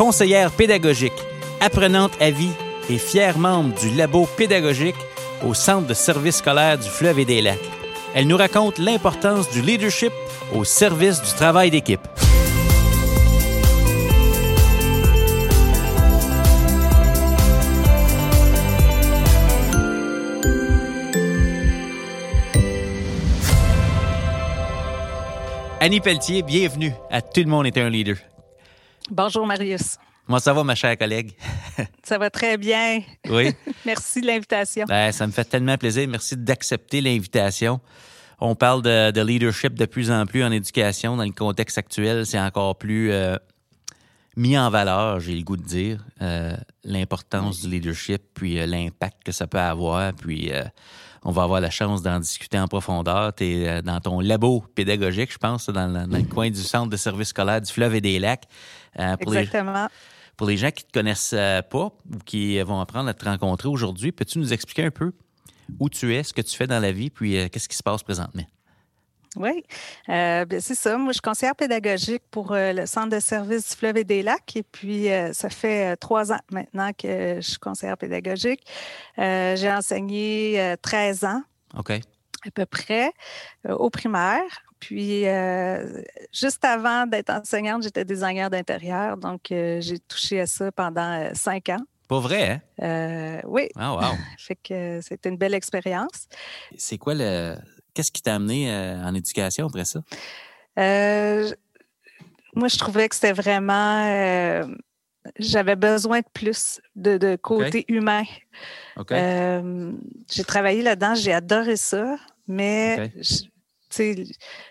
conseillère pédagogique, apprenante à vie et fière membre du labo pédagogique au Centre de services scolaires du Fleuve et des Lacs. Elle nous raconte l'importance du leadership au service du travail d'équipe. Annie Pelletier, bienvenue à Tout le monde est un leader. Bonjour Marius. Comment ça va, ma chère collègue? ça va très bien. Oui. Merci de l'invitation. Ben, ça me fait tellement plaisir. Merci d'accepter l'invitation. On parle de, leadership de plus en plus en éducation. Dans le contexte actuel, c'est encore plus euh, mis en valeur, j'ai le goût de dire, euh, l'importance du leadership, puis euh, l'impact que ça peut avoir, puis on va avoir la chance d'en discuter en profondeur. Tu es euh, dans ton labo pédagogique, je pense, dans, le coin du centre de services scolaires du fleuve et des lacs. Euh, pour Exactement. Les, pour les gens qui ne te connaissent euh, pas ou qui vont apprendre à te rencontrer aujourd'hui, peux-tu nous expliquer un peu où tu es, ce que tu fais dans la vie, puis qu'est-ce qui se passe présentement? Oui, euh, c'est ça. Moi, je suis conseillère pédagogique pour euh, le Centre de services du fleuve et des lacs. Et puis, euh, ça fait trois ans maintenant que je suis conseillère pédagogique. J'ai enseigné 13 ans. OK. À peu près, au primaire. Puis, juste avant d'être enseignante, j'étais designer d'intérieur. Donc, j'ai touché à ça pendant cinq ans. Pas vrai, hein? oui. Ah, wow. fait que c'était une belle expérience. C'est quoi le, Qu'est-ce qui t'a amené euh, en éducation après ça? Euh, moi, je trouvais que c'était vraiment. Euh, j'avais besoin de plus de, côté humain. j'ai travaillé là-dedans, j'ai adoré ça, mais je,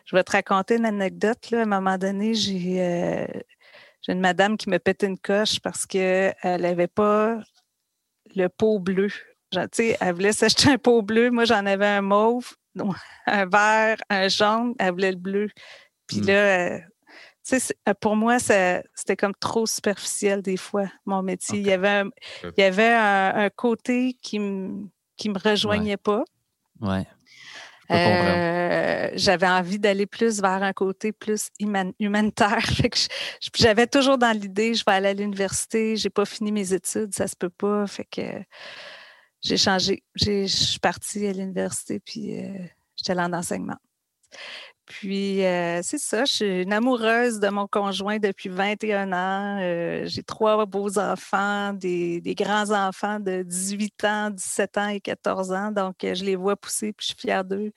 je vais te raconter une anecdote. Là. À un moment donné, j'ai une madame qui me pétait une coche parce qu'elle n'avait pas le pot bleu. elle voulait s'acheter un pot bleu. Moi, j'en avais un mauve un vert, un jaune, elle voulait le bleu. Puis hmm. là, euh, tu sais, euh, pour moi, c'était comme trop superficiel des fois, mon métier. Il y avait un, il y avait un, côté qui ne qui me rejoignait pas. Ouais. Euh, j'avais envie d'aller plus vers un côté plus humanitaire. J'avais toujours dans l'idée, je vais aller à l'université, j'ai pas fini mes études, ça se peut pas. Fait que j'ai changé. Je suis partie à l'université, puis euh, j'étais là en enseignement. Puis, euh, c'est ça, je suis une amoureuse de mon conjoint depuis 21 ans. Euh, j'ai trois beaux enfants, des, grands-enfants de 18 ans, 17 ans et 14 ans. Donc, je les vois pousser, puis je suis fière d'eux.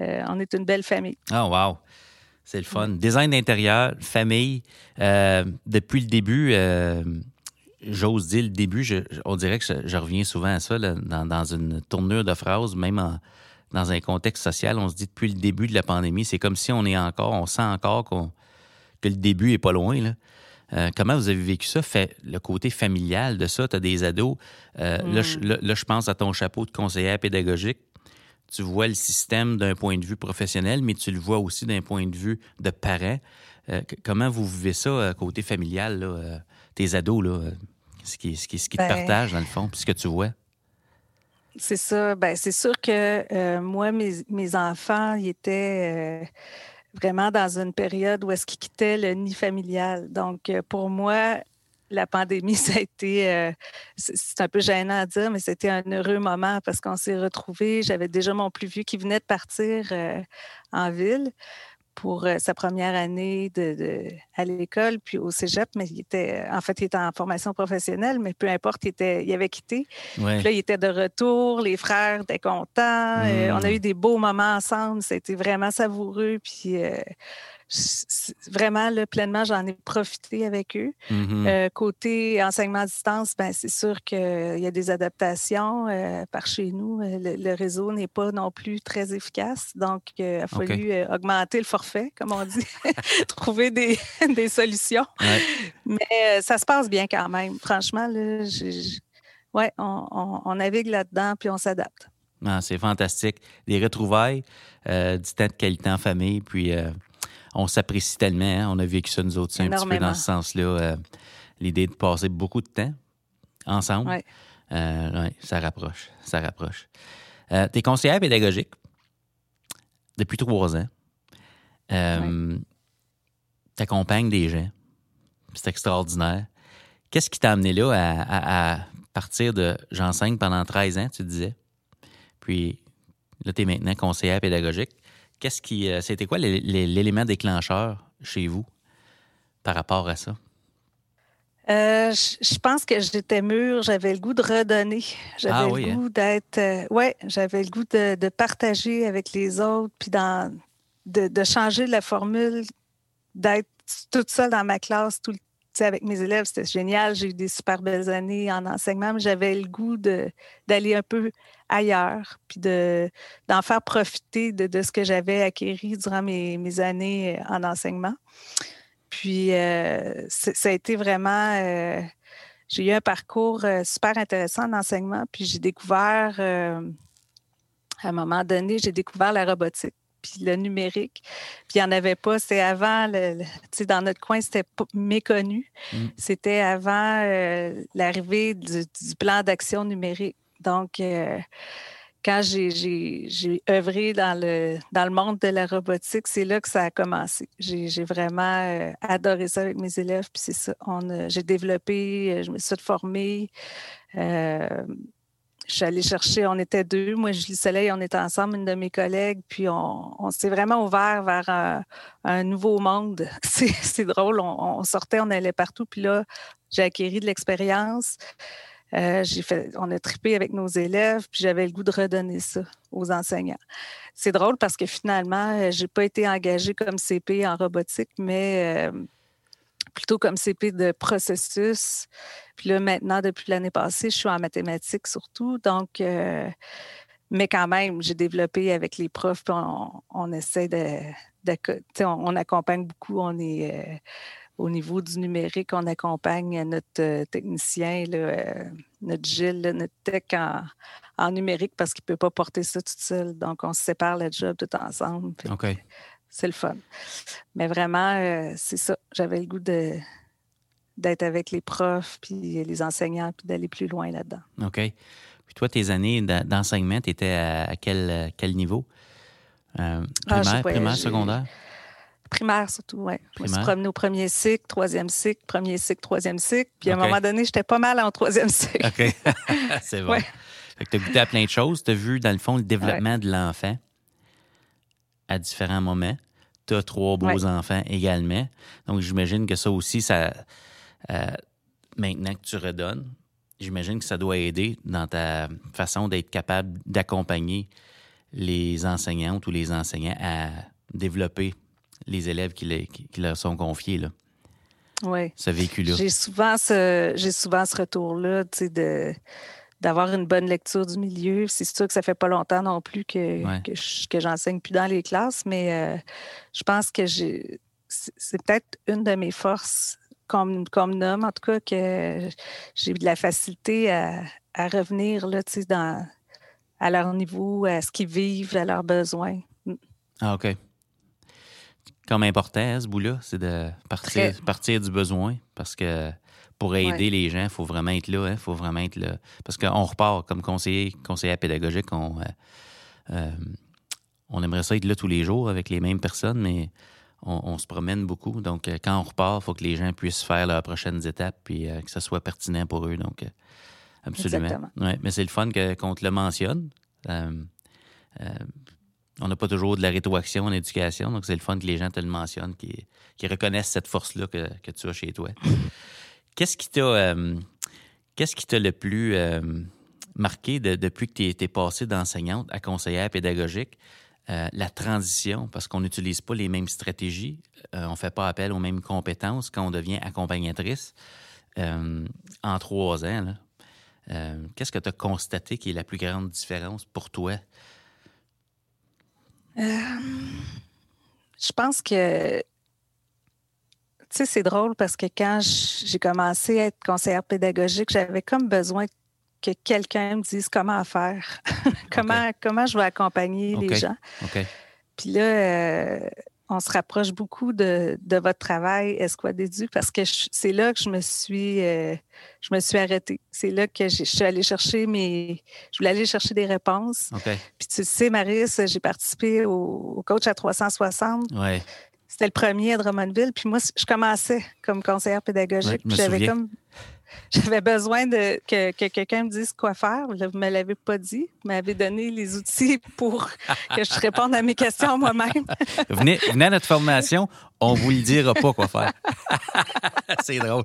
on est une belle famille. Oh, wow! C'est le fun. Design d'intérieur, famille. depuis le début, j'ose dire le début, on dirait que je, reviens souvent à ça, dans, une tournure de phrase, même dans un contexte social, on se dit depuis le début de la pandémie, c'est comme si on est encore, on sent encore que le début est pas loin. Euh, comment vous avez vécu ça? Fait, le côté familial de ça, tu as des ados. Euh, là, je, pense à ton chapeau de conseillère pédagogique. Tu vois le système d'un point de vue professionnel, mais tu le vois aussi d'un point de vue de parent. Euh, comment vous vivez ça côté familial? Là? tes ados, là, ce qui, ce qui, ce qui te ben partage, dans le fond, puis ce que tu vois? C'est ça. Ben, c'est sûr que euh, moi, mes, mes, enfants, ils étaient euh, vraiment dans une période où est-ce qu'ils quittaient le nid familial. Donc, euh, pour moi, la pandémie, ça a été, c'est un peu gênant à dire, mais c'était un heureux moment parce qu'on s'est retrouvés. J'avais déjà mon plus vieux qui venait de partir en ville pour euh, sa première année de, à l'école, puis au cégep, mais il était, en fait, il était en formation professionnelle, mais peu importe, il, était, il avait quitté. Puis là, il était de retour, les frères étaient contents, euh, on a mmh. eu des beaux moments ensemble, c'était vraiment savoureux, puis euh, vraiment, là, pleinement, j'en ai profité avec eux. Mhm. Euh, côté enseignement à distance, ben, c'est sûr qu'il y a des adaptations euh, par chez nous. Euh, Le, le réseau n'est pas non plus très efficace. Donc, euh, il a fallu augmenter le forfait, comme on dit, trouver des, des solutions. Ouais. Mais ça se passe bien quand même. Franchement, là, ouais, on, on- on navigue là-dedans puis on s'adapte. Ah, c'est fantastique. Des retrouvailles, du temps de qualité en famille, puis euh, on s'apprécie tellement. hein. On a vécu ça, nous autres, c'est un petit peu dans ce sens-là. euh, L'idée de passer beaucoup de temps ensemble, Ouais. euh, ouais, ça rapproche. Ça rapproche. Euh, tu es conseillère pédagogique depuis trois ans. Tu accompagnes des gens. C'est extraordinaire. Qu'est-ce qui t'a amené là à, à- à partir de j'enseigne pendant 13 ans, tu disais? Puis là, tu es maintenant conseillère pédagogique. Qu'est-ce qui. euh, C'était quoi l'é- l'é- l'élément déclencheur chez vous par rapport à ça? Euh, je pense que j'étais mûre, j'avais le goût de redonner. J'avais Ah le hein? goût d'être. euh, ouais, j'avais le goût de, de partager avec les autres, puis dans, de, de changer la formule, d'être toute seule dans ma classe, tout le- avec mes élèves. C'était génial. J'ai eu des super belles années en enseignement, mais j'avais le goût d'aller un peu ailleurs, puis de, d'en faire profiter de, de ce que j'avais acquéri durant mes, mes années en enseignement. Puis, euh, ça a été vraiment. euh, j'ai eu un parcours euh, super intéressant en enseignement. Puis, j'ai découvert, euh, à un moment donné, j'ai découvert la robotique, puis le numérique. Puis, il n'y en avait pas. C'était avant, le, le- tu sais, dans notre coin, c'était méconnu. Mm. C'était avant euh, l'arrivée du, du plan d'action numérique. Donc, euh, quand j'ai- œuvré dans le, dans le monde de la robotique, c'est là que ça a commencé. J'ai vraiment euh, adoré ça avec mes élèves. Puis c'est ça, j'ai développé, euh, je me suis. Euh, je suis allée chercher, on était deux, moi Julie Soleil, on était ensemble, une de mes collègues, puis on, s'est vraiment ouvert vers un, nouveau monde. C'est drôle, on, on sortait, on allait partout, puis là, j'ai acquis de l'expérience. Euh, on a trippé avec nos élèves, puis j'avais le goût de redonner ça aux enseignants. C'est drôle parce que finalement, euh, j'ai pas été engagée comme CP en robotique, mais euh, plutôt comme CP de processus. Puis là, maintenant, depuis l'année passée, je suis en mathématiques surtout. Donc, mais quand même, j'ai développé avec les profs, puis on, essaie de, on, accompagne beaucoup. On est au niveau du numérique, on accompagne notre euh, technicien, là, euh, notre Gilles, là, notre tech en, en numérique parce qu'il ne peut pas porter ça tout seul. Donc, on se sépare le job tout ensemble. OK. C'est le fun. Mais vraiment, euh, c'est ça. J'avais le goût de d'être avec les profs, puis les enseignants, puis d'aller plus loin là-dedans. OK. Puis toi, tes années d'en- d'enseignement, tu étais à, quel, quel niveau? Euh, Ah, primaire, primaire, secondaire? Primaire surtout, oui. Je me suis promenée au premier cycle, troisième cycle, premier cycle, troisième cycle. Puis à un moment donné, j'étais pas mal en troisième cycle. OK. C'est bon. Ouais. Fait que tu as goûté à plein de choses. Tu as vu, dans le fond, le développement de l'enfant à différents moments. Tu as trois beaux Ouais. enfants également. Donc, j'imagine que ça aussi, ça, euh, maintenant que tu redonnes, j'imagine que ça doit aider dans ta façon d'être capable d'accompagner les enseignantes ou les enseignants à développer les élèves qui, les- qui- qui leur sont confiés, là, Oui. ce vécu-là. J'ai souvent ce, j'ai souvent ce retour-là, de, d'avoir une bonne lecture du milieu. C'est sûr que ça fait pas longtemps non plus que, Ouais. que, je- que j'enseigne plus dans les classes, mais euh, je pense que j'ai, c'est, peut-être une de mes forces comme, comme homme, en tout cas, que j'ai de la facilité à, à revenir, là, dans, à leur niveau, à ce qu'ils vivent, à leurs besoins. Ah, OK. Comme important, hein, ce bout-là, c'est de partir, Très. partir du besoin. Parce que pour aider Ouais. les gens, il faut vraiment être là. Il faut vraiment être là. Parce qu'on repart comme conseiller, conseiller pédagogique, on, euh, euh, on aimerait ça être là tous les jours avec les mêmes personnes, mais on, on se promène beaucoup. Donc, euh, quand on repart, il faut que les gens puissent faire leurs prochaines étapes puis euh, que ce soit pertinent pour eux. Donc, absolument. Ouais, mais c'est le fun qu'on te le mentionne. On n'a pas toujours de la rétroaction en éducation, donc c'est le fun que les gens te le mentionnent, qui, qui reconnaissent cette force-là que, tu as chez toi. Qu'est-ce qui t'a euh, qu'est-ce qui t'a le plus euh, marqué de- depuis que tu es, passé d'enseignante à conseillère pédagogique? euh, la transition, parce qu'on n'utilise pas les mêmes stratégies, on ne fait pas appel aux mêmes compétences quand on devient accompagnatrice en trois ans. Qu'est-ce que tu as constaté qui est la plus grande différence pour toi? Je pense que, tu sais, c'est drôle parce que quand j'ai commencé à être conseillère pédagogique, j'avais comme besoin que quelqu'un me dise comment faire, comment, comment je vais accompagner les gens. Puis là, euh, on se rapproche beaucoup de, votre travail Esquad Édu parce que c'est là que je me suis euh, je me suis arrêtée. C'est là que je suis allée chercher mes je voulais aller chercher des réponses. Puis tu sais, Maris, j'ai participé au, coach à 360. C'était le premier à Drummondville. Puis moi, je commençais comme conseillère pédagogique. j'avais comme j'avais besoin de, que, quelqu'un me dise quoi faire. Vous ne me l'avez pas dit. Vous m'avez donné les outils pour que je réponde à mes questions moi-même. venez, venez à notre formation, on ne vous le dira pas quoi faire. c'est drôle.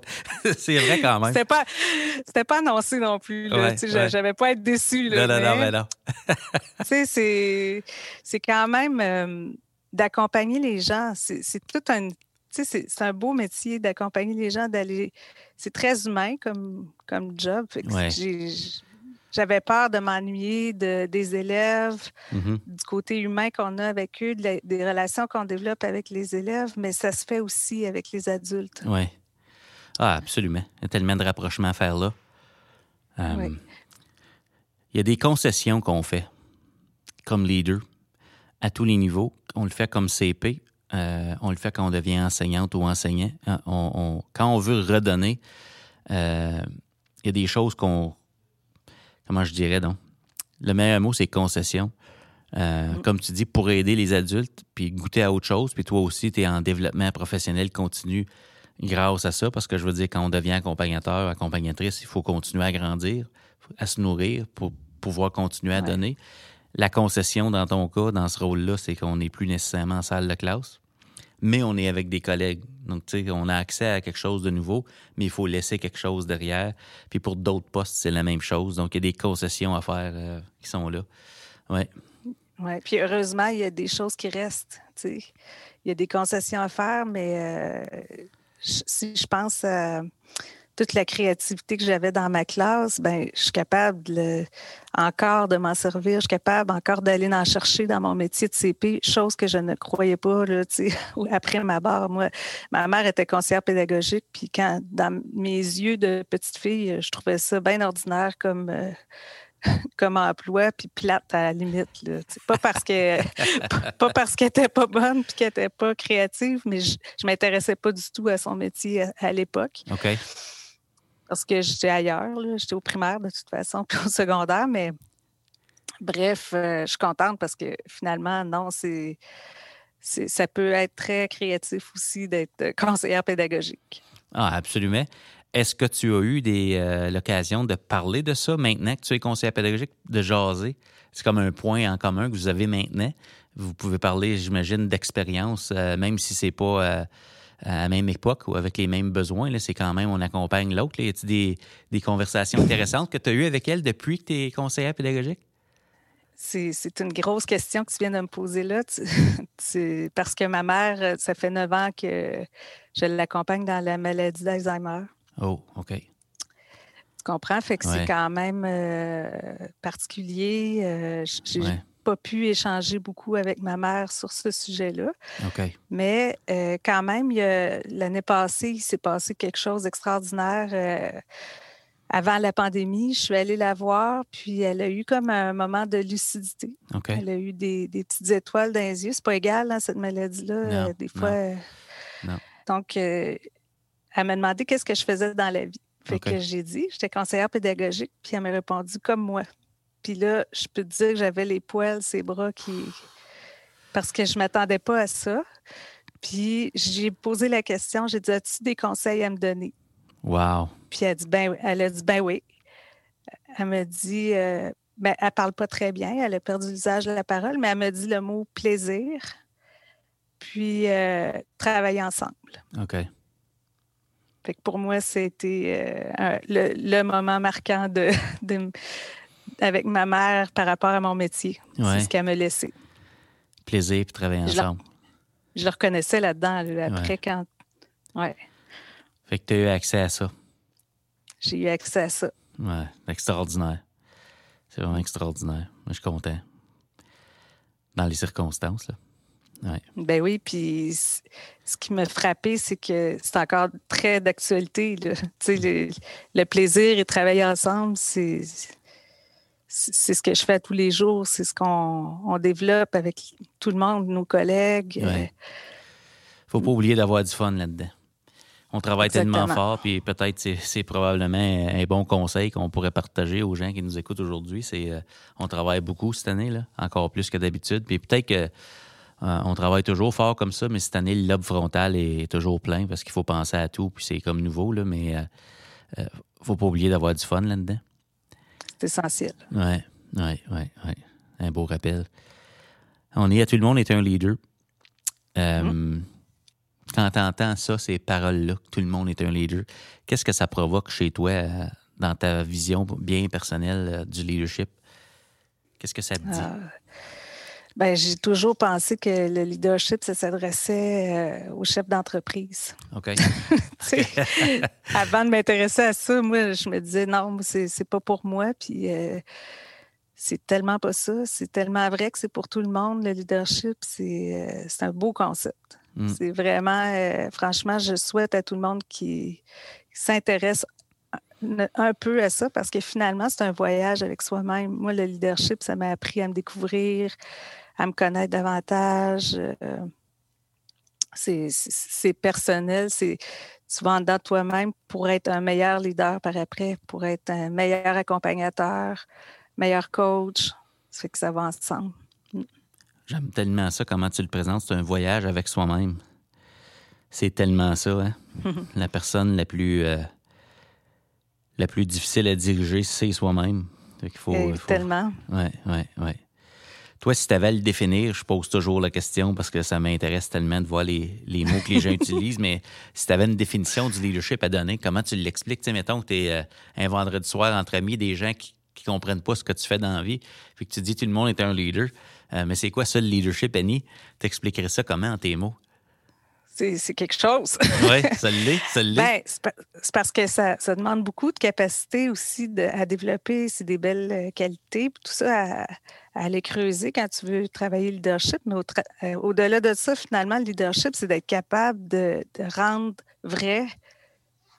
C'est vrai quand même. C'était pas, pas annoncé non plus. Je J'avais pas à être déçue. non, non, non, mais non. c'est, c'est quand même euh, d'accompagner les gens. C'est, c'est un beau métier d'accompagner les gens, d'aller. C'est très humain comme, comme job. J'avais peur de m'ennuyer de, des élèves, mm-hmm. du côté humain qu'on a avec eux, des relations qu'on développe avec les élèves, mais ça se fait aussi avec les adultes. Oui. Ah, absolument. Il y a tellement de rapprochements à faire là. Euh, il y a des concessions qu'on fait comme leader à tous les niveaux. On le fait comme CP, euh, on le fait quand on devient enseignante ou enseignant. Euh, quand on veut redonner, euh, il y a des choses qu'on. Comment je dirais donc? Le meilleur mot, c'est concession. Mm. Comme tu dis, pour aider les adultes, puis goûter à autre chose, puis toi aussi, tu es en développement professionnel continu grâce à ça, parce que je veux dire, quand on devient accompagnateur, accompagnatrice, il faut continuer à grandir, à se nourrir pour pouvoir continuer à donner. La concession, dans ton cas, dans ce rôle-là, c'est qu'on n'est plus nécessairement en salle de classe mais on est avec des collègues. Donc, tu sais, on a accès à quelque chose de nouveau, mais il faut laisser quelque chose derrière. Puis pour d'autres postes, c'est la même chose. Donc, il y a des concessions à faire euh, qui sont là. Oui. Oui, puis heureusement, il y a des choses qui restent. Tu sais. Il y a des concessions à faire, mais euh, si je pense à toute la créativité que j'avais dans ma classe, ben, je suis capable encore de m'en servir, je suis capable encore d'aller en chercher dans mon métier de CP, chose que je ne croyais pas là, après ma barre. Moi, ma mère était conseillère pédagogique, puis quand dans mes yeux de petite fille, je trouvais ça bien ordinaire comme euh, comme emploi, puis plate à la limite. Pas parce qu'elle était pas bonne puis qu'elle était pas créative, mais je, je m'intéressais pas du tout à son métier à, à l'époque. Parce que j'étais ailleurs. J'étais au primaire de toute façon, puis au secondaire. Mais bref, euh, je suis contente parce que finalement, non, c'est, ça peut être très créatif aussi d'être conseillère pédagogique. Ah, absolument. Est-ce que tu as eu euh, l'occasion de parler de ça maintenant que tu es conseillère pédagogique, de jaser? C'est comme un point en commun que vous avez maintenant. Vous pouvez parler, j'imagine, d'expérience, euh, même si c'est pas à la même époque ou avec les mêmes besoins. C'est quand même, on accompagne l'autre. Y a-t-il des, des, conversations intéressantes que tu as eues avec elle depuis que tu es conseillère pédagogique? C'est une grosse question que tu viens de me poser là. parce que ma mère, ça fait neuf ans que je l'accompagne dans la maladie d'Alzheimer. Oh, OK. Tu comprends? Fait que c'est quand même euh, particulier. Euh, pas pu échanger beaucoup avec ma mère sur ce sujet-là. Mais euh, quand même, l'année passée, il s'est passé quelque chose d'extraordinaire. Euh, avant la pandémie, je suis allée la voir, puis elle a eu comme un moment de lucidité. Elle a eu des, petites étoiles dans les yeux. C'est pas égal, hein, cette maladie-là. Euh, des fois. Donc, elle m'a demandé qu'est-ce que je faisais dans la vie. Fait que j'ai dit, j'étais conseillère pédagogique, puis elle m'a répondu comme moi. Puis là, je peux te dire que j'avais les poils, ses bras qui. Parce que je ne m'attendais pas à ça. Puis j'ai posé la question, j'ai dit As-tu des conseils à me donner? Wow. Puis elle, dit, ben, elle a dit Ben oui. Elle m'a dit euh, ben, Elle ne parle pas très bien, elle a perdu l'usage de la parole, mais elle m'a dit le mot plaisir, puis euh, travailler ensemble. OK. Fait que pour moi, c'était euh, le, moment marquant de, de, avec ma mère par rapport à mon métier. C'est ce qu'elle m'a laissé. Plaisir puis travailler ensemble. Je le, reconnaissais là-dedans, après, quand. Ouais. Fait que tu as eu accès à ça. J'ai eu accès à ça. Ouais, extraordinaire. C'est vraiment extraordinaire. Moi, je suis content. Dans les circonstances, là. Ouais. Ben oui, puis ce qui m'a frappé, c'est que c'est encore très d'actualité. Le, le plaisir et travailler ensemble, c'est c'est ce que je fais tous les jours, c'est ce qu'on développe avec tout le monde, nos collègues. Il ne faut pas oublier d'avoir du fun là-dedans. On travaille tellement fort, puis peut-être c'est probablement un bon conseil qu'on pourrait partager aux gens qui nous écoutent aujourd'hui. C'est euh, on travaille beaucoup cette année, là, encore plus que d'habitude. Puis peut-être que euh, on travaille toujours fort comme ça, mais cette année, le lobe frontal est toujours plein parce qu'il faut penser à tout, puis c'est comme nouveau, là, mais euh, faut pas oublier d'avoir du fun là-dedans essentiel. Oui, oui, oui, oui. Un beau rappel. On est à tout le monde est un leader. Euh, mm. Quand tu entends ça, ces paroles-là, que tout le monde est un leader, qu'est-ce que ça provoque chez toi euh, dans ta vision bien personnelle euh, du leadership? Qu'est-ce que ça te dit? Ben, j'ai toujours pensé que le leadership, ça s'adressait aux chefs d'entreprise. OK. avant de m'intéresser à ça, moi, je me disais non, c'est pas pour moi. Puis euh, c'est tellement pas ça. C'est tellement vrai que c'est pour tout le monde, le leadership. C'est euh, un beau concept. Mm. C'est vraiment, euh, franchement, je souhaite à tout le monde qui, s'intéresse un peu à ça parce que finalement, c'est un voyage avec soi-même. Moi, le leadership, ça m'a appris à me découvrir, à me connaître davantage. c'est personnel, c'est tu vas en dedans toi-même pour être un meilleur leader par après, pour être un meilleur accompagnateur, meilleur coach. Ça fait que ça va ensemble. J'aime tellement ça, comment tu le présentes. C'est un voyage avec soi-même. C'est tellement ça, hein? la personne la plus, euh, la plus difficile à diriger, c'est soi-même. Il faut, faut... Tellement. Oui, oui, oui. Toi, si tu avais à le définir, je pose toujours la question parce que ça m'intéresse tellement de voir les, mots que les gens utilisent, mais si tu avais une définition du leadership à donner, comment tu l'expliques? Tu sais, mettons que tu es euh, un vendredi soir entre amis, des gens qui ne comprennent pas ce que tu fais dans la vie, puis que tu dis tout le monde est un leader. Euh, mais c'est quoi ça, le leadership, Annie? T'expliquerais ça comment en tes mots? C'est quelque chose. oui, ça l'est, ça l'est. Ben, c'est parce que ça, demande beaucoup de capacité aussi à développer c'est des belles euh, qualités, puis tout ça à, aller creuser quand tu veux travailler le leadership. Mais euh, au-delà de ça, finalement, le leadership, c'est d'être capable de, rendre vrai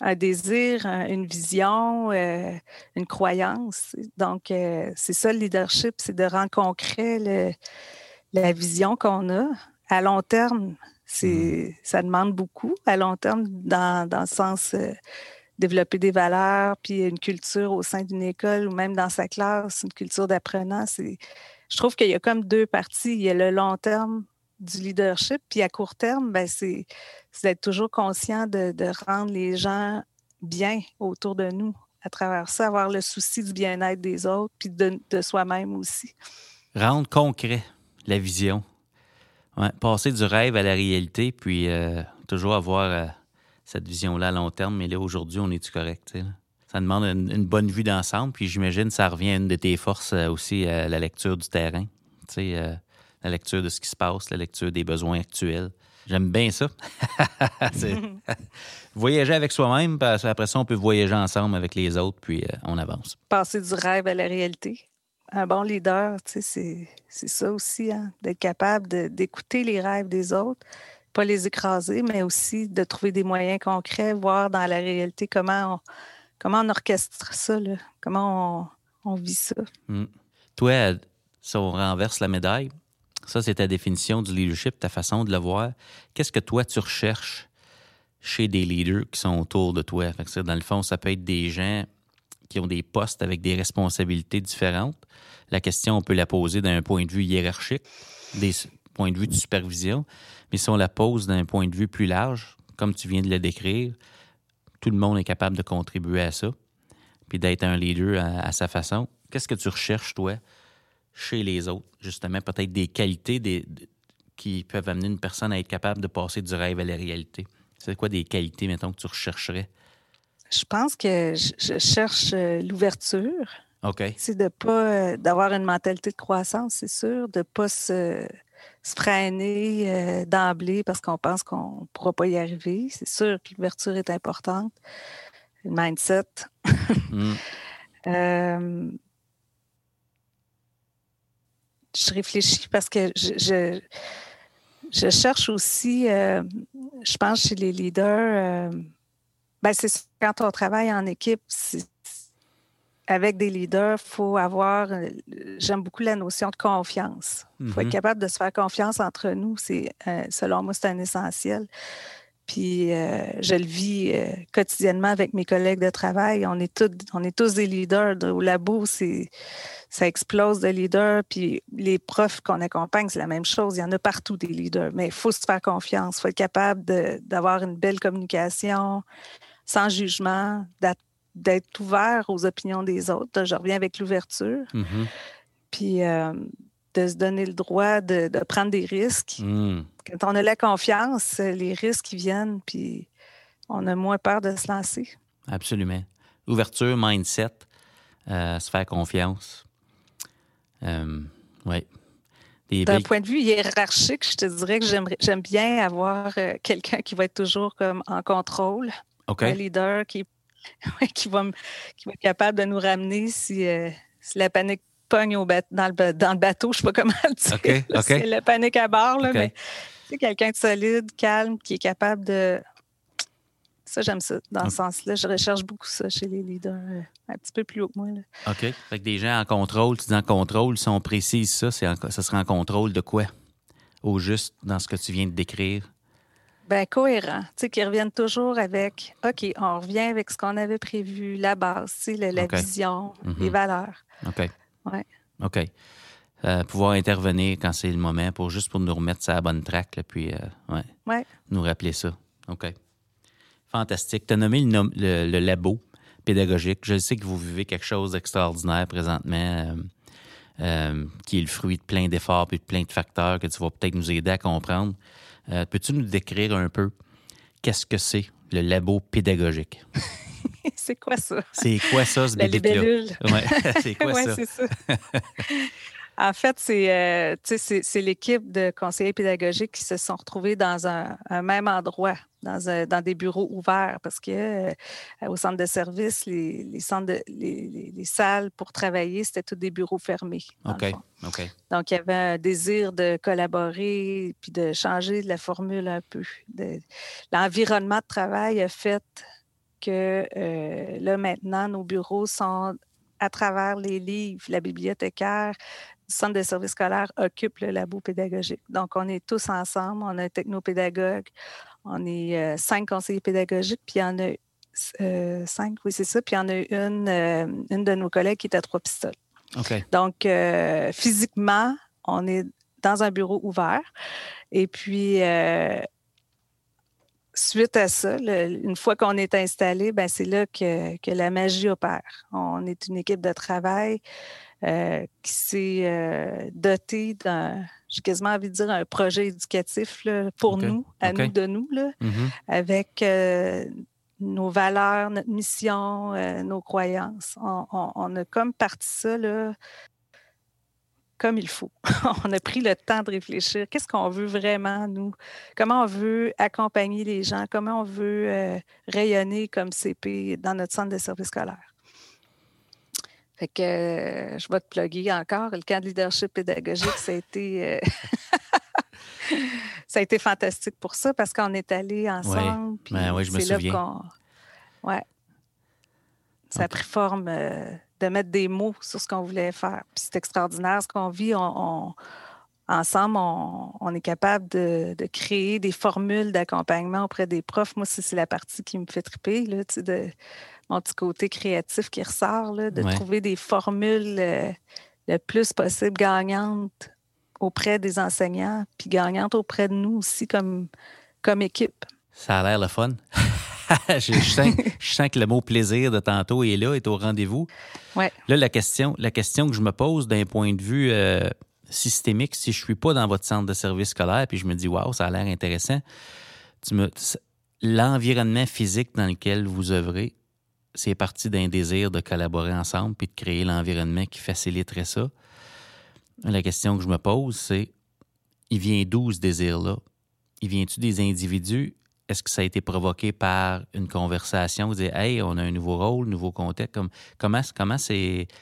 un désir, une vision, euh, une croyance. Donc, c'est ça le leadership, c'est de rendre concret la vision qu'on a à long terme c'est, mmh. Ça demande beaucoup à long terme dans, dans le sens euh, développer des valeurs, puis une culture au sein d'une école ou même dans sa classe, une culture d'apprenant. C'est, je trouve qu'il y a comme deux parties. Il y a le long terme du leadership, puis à court terme, ben c'est, d'être toujours conscient de, de rendre les gens bien autour de nous à travers ça, avoir le souci du bien-être des autres, puis de, de soi-même aussi. Rendre concret la vision, Ouais, passer du rêve à la réalité, puis euh, toujours avoir euh, cette vision-là à long terme. Mais là, aujourd'hui, on est-tu correct? Ça demande une, bonne vue d'ensemble, puis j'imagine que ça revient à une de tes forces euh, aussi, à la lecture du terrain. la lecture de ce qui se passe, la lecture des besoins actuels. J'aime bien ça. voyager avec soi-même, après ça, on peut voyager ensemble avec les autres, puis on avance. Passer du rêve à la réalité un bon leader, c'est ça aussi, hein, d'être capable d'écouter les rêves des autres, pas les écraser, mais aussi de trouver des moyens concrets, voir dans la réalité comment on, orchestre ça, comment on, vit ça. Mmh. Toi, si on renverse la médaille, ça, c'est ta définition du leadership, ta façon de le voir. Qu'est-ce que toi, tu recherches chez des leaders qui sont autour de toi? dans le fond, ça peut être des gens qui ont des postes avec des responsabilités différentes. La question, on peut la poser d'un point de vue hiérarchique, des points de vue de supervision, mais si on la pose d'un point de vue plus large, comme tu viens de le décrire, tout le monde est capable de contribuer à ça, puis d'être un leader à, sa façon. Qu'est-ce que tu recherches, toi, chez les autres? Justement, peut-être des qualités qui peuvent amener une personne à être capable de passer du rêve à la réalité? C'est quoi des qualités, mettons, que tu rechercherais? Je pense que je, cherche euh, l'ouverture. OK. C'est de pas euh, d'avoir une mentalité de croissance, c'est sûr, de pas se se freiner euh, d'emblée parce qu'on pense qu'on ne pourra pas y arriver. C'est sûr que l'ouverture est importante. Le mindset. Mm. Euh, je réfléchis parce que je, je, cherche aussi, euh, je pense chez les leaders, ben c'est quand on travaille en équipe, avec des leaders, il faut avoir, euh, j'aime beaucoup la notion de confiance. Il faut être mm-hmm. capable de se faire confiance entre nous. C'est, euh, selon moi, c'est un essentiel. Puis euh, je le vis quotidiennement avec mes collègues de travail. On est, tous, on est tous des leaders. Au labo, c'est, ça explose de leaders. Puis les profs qu'on accompagne, c'est la même chose. Il y en a partout des leaders. Mais il faut se faire confiance. Il faut être capable d'avoir une belle communication, sans jugement, d'être ouvert aux opinions des autres. Je reviens avec l'ouverture. Mm-hmm. Puis euh, de se donner le droit de, prendre des risques. Mm. Quand on a la confiance, les risques viennent, puis on a moins peur de se lancer. Absolument. Ouverture, mindset, euh, se faire confiance. Euh, oui. D'un point de vue hiérarchique, je te dirais que j'aime bien avoir quelqu'un qui va être toujours comme en contrôle. Un leader qui qui, va, qui va être capable de nous ramener si, euh, si la panique pogne au dans, le, dans le bateau. Je ne sais pas comment le dire. C'est la panique à bord, là, mais c'est quelqu'un de solide, calme, qui est capable de. Ça, j'aime ça. Dans ce sens-là, je recherche beaucoup ça chez les leaders, euh, un petit peu plus haut que moi. Là. OK. Fait que des gens en contrôle, tu dis en contrôle, si on précise ça, ça sera en contrôle de quoi? Au juste dans ce que tu viens de décrire? Ben, cohérent, tu sais, qui reviennent toujours avec, OK, on revient avec ce qu'on avait prévu, la base, tu sais, la, vision, mm-hmm. les valeurs. OK. Ouais. OK. Euh, pouvoir intervenir quand c'est le moment pour juste pour nous remettre ça à la bonne track, puis euh, ouais, nous rappeler ça. OK. Fantastique. Tu as nommé le, labo pédagogique. Je sais que vous vivez quelque chose d'extraordinaire présentement, euh, qui est le fruit de plein d'efforts et de plein de facteurs que tu vas peut-être nous aider à comprendre. Euh, peux-tu nous décrire un peu qu'est-ce que c'est le labo pédagogique? c'est quoi ça? C'est quoi ça, ce bébé-là? Ouais, c'est quoi ça? ça? En fait, euh, c'est l'équipe de conseillers pédagogiques qui se sont retrouvés dans un, même endroit, dans, dans, des bureaux ouverts, parce que euh, au centre de service, les, centres les, salles pour travailler, c'était tous des bureaux fermés. OK. OK. Donc, il y avait un désir de collaborer puis de changer la formule un peu. L'environnement de travail a fait que euh, là, maintenant, nos bureaux sont à travers les livres, la bibliothécaire, centre de service scolaire occupe le labo pédagogique. Donc, on est tous ensemble. On a un technopédagogue, on est euh, cinq conseillers pédagogiques, puis il y en a euh, cinq, oui, c'est ça. Puis il y en a une, euh, une de nos collègues qui est à trois pistoles. Donc, physiquement, on est dans un bureau ouvert. Et puis, suite à ça, une fois qu'on est installé, ben c'est là que, que, la magie opère. On est une équipe de travail euh, qui s'est euh, dotée d'un, j'ai quasiment envie de dire, un projet éducatif pour nous, à nous de nous, là, mm-hmm. avec euh, nos valeurs, notre mission, nos croyances. On, a comme parti ça là, comme il faut. on a pris le temps de réfléchir. Qu'est-ce qu'on veut vraiment, nous? Comment on veut accompagner les gens? Comment on veut rayonner comme CP dans notre centre de service scolaire? Fait que euh, je vais te plugger encore. Le camp de leadership pédagogique, ça a été, euh, ça a été fantastique pour ça parce qu'on est allés ensemble. Oui, ben, je me souviens. Ouais. Ça a pris forme de mettre des mots sur ce qu'on voulait faire. C'est extraordinaire ce qu'on vit. On, ensemble, on, est capable de, créer des formules d'accompagnement auprès des profs. Moi, c'est la partie qui me fait triper, là, de mon petit côté créatif qui ressort, de trouver des formules euh, le plus possible gagnantes auprès des enseignants, puis gagnantes auprès de nous aussi comme, comme équipe. Ça a l'air le fun. je, sens, que le mot plaisir de tantôt est là, est au rendez-vous. Ouais. Là, la question, la question que je me pose d'un point de vue euh, systémique, si je suis pas dans votre centre de service scolaire, puis je me dis, waouh, ça a l'air intéressant, l'environnement physique dans lequel vous œuvrez, c'est parti d'un désir de collaborer ensemble puis de créer l'environnement qui faciliterait ça. La question que je me pose, c'est il vient d'où ce désir-là? Il vient-tu des individus? Est-ce que ça a été provoqué par une conversation? Vous dites, hey, on a un nouveau rôle, nouveau contexte. Comme, comment, comment,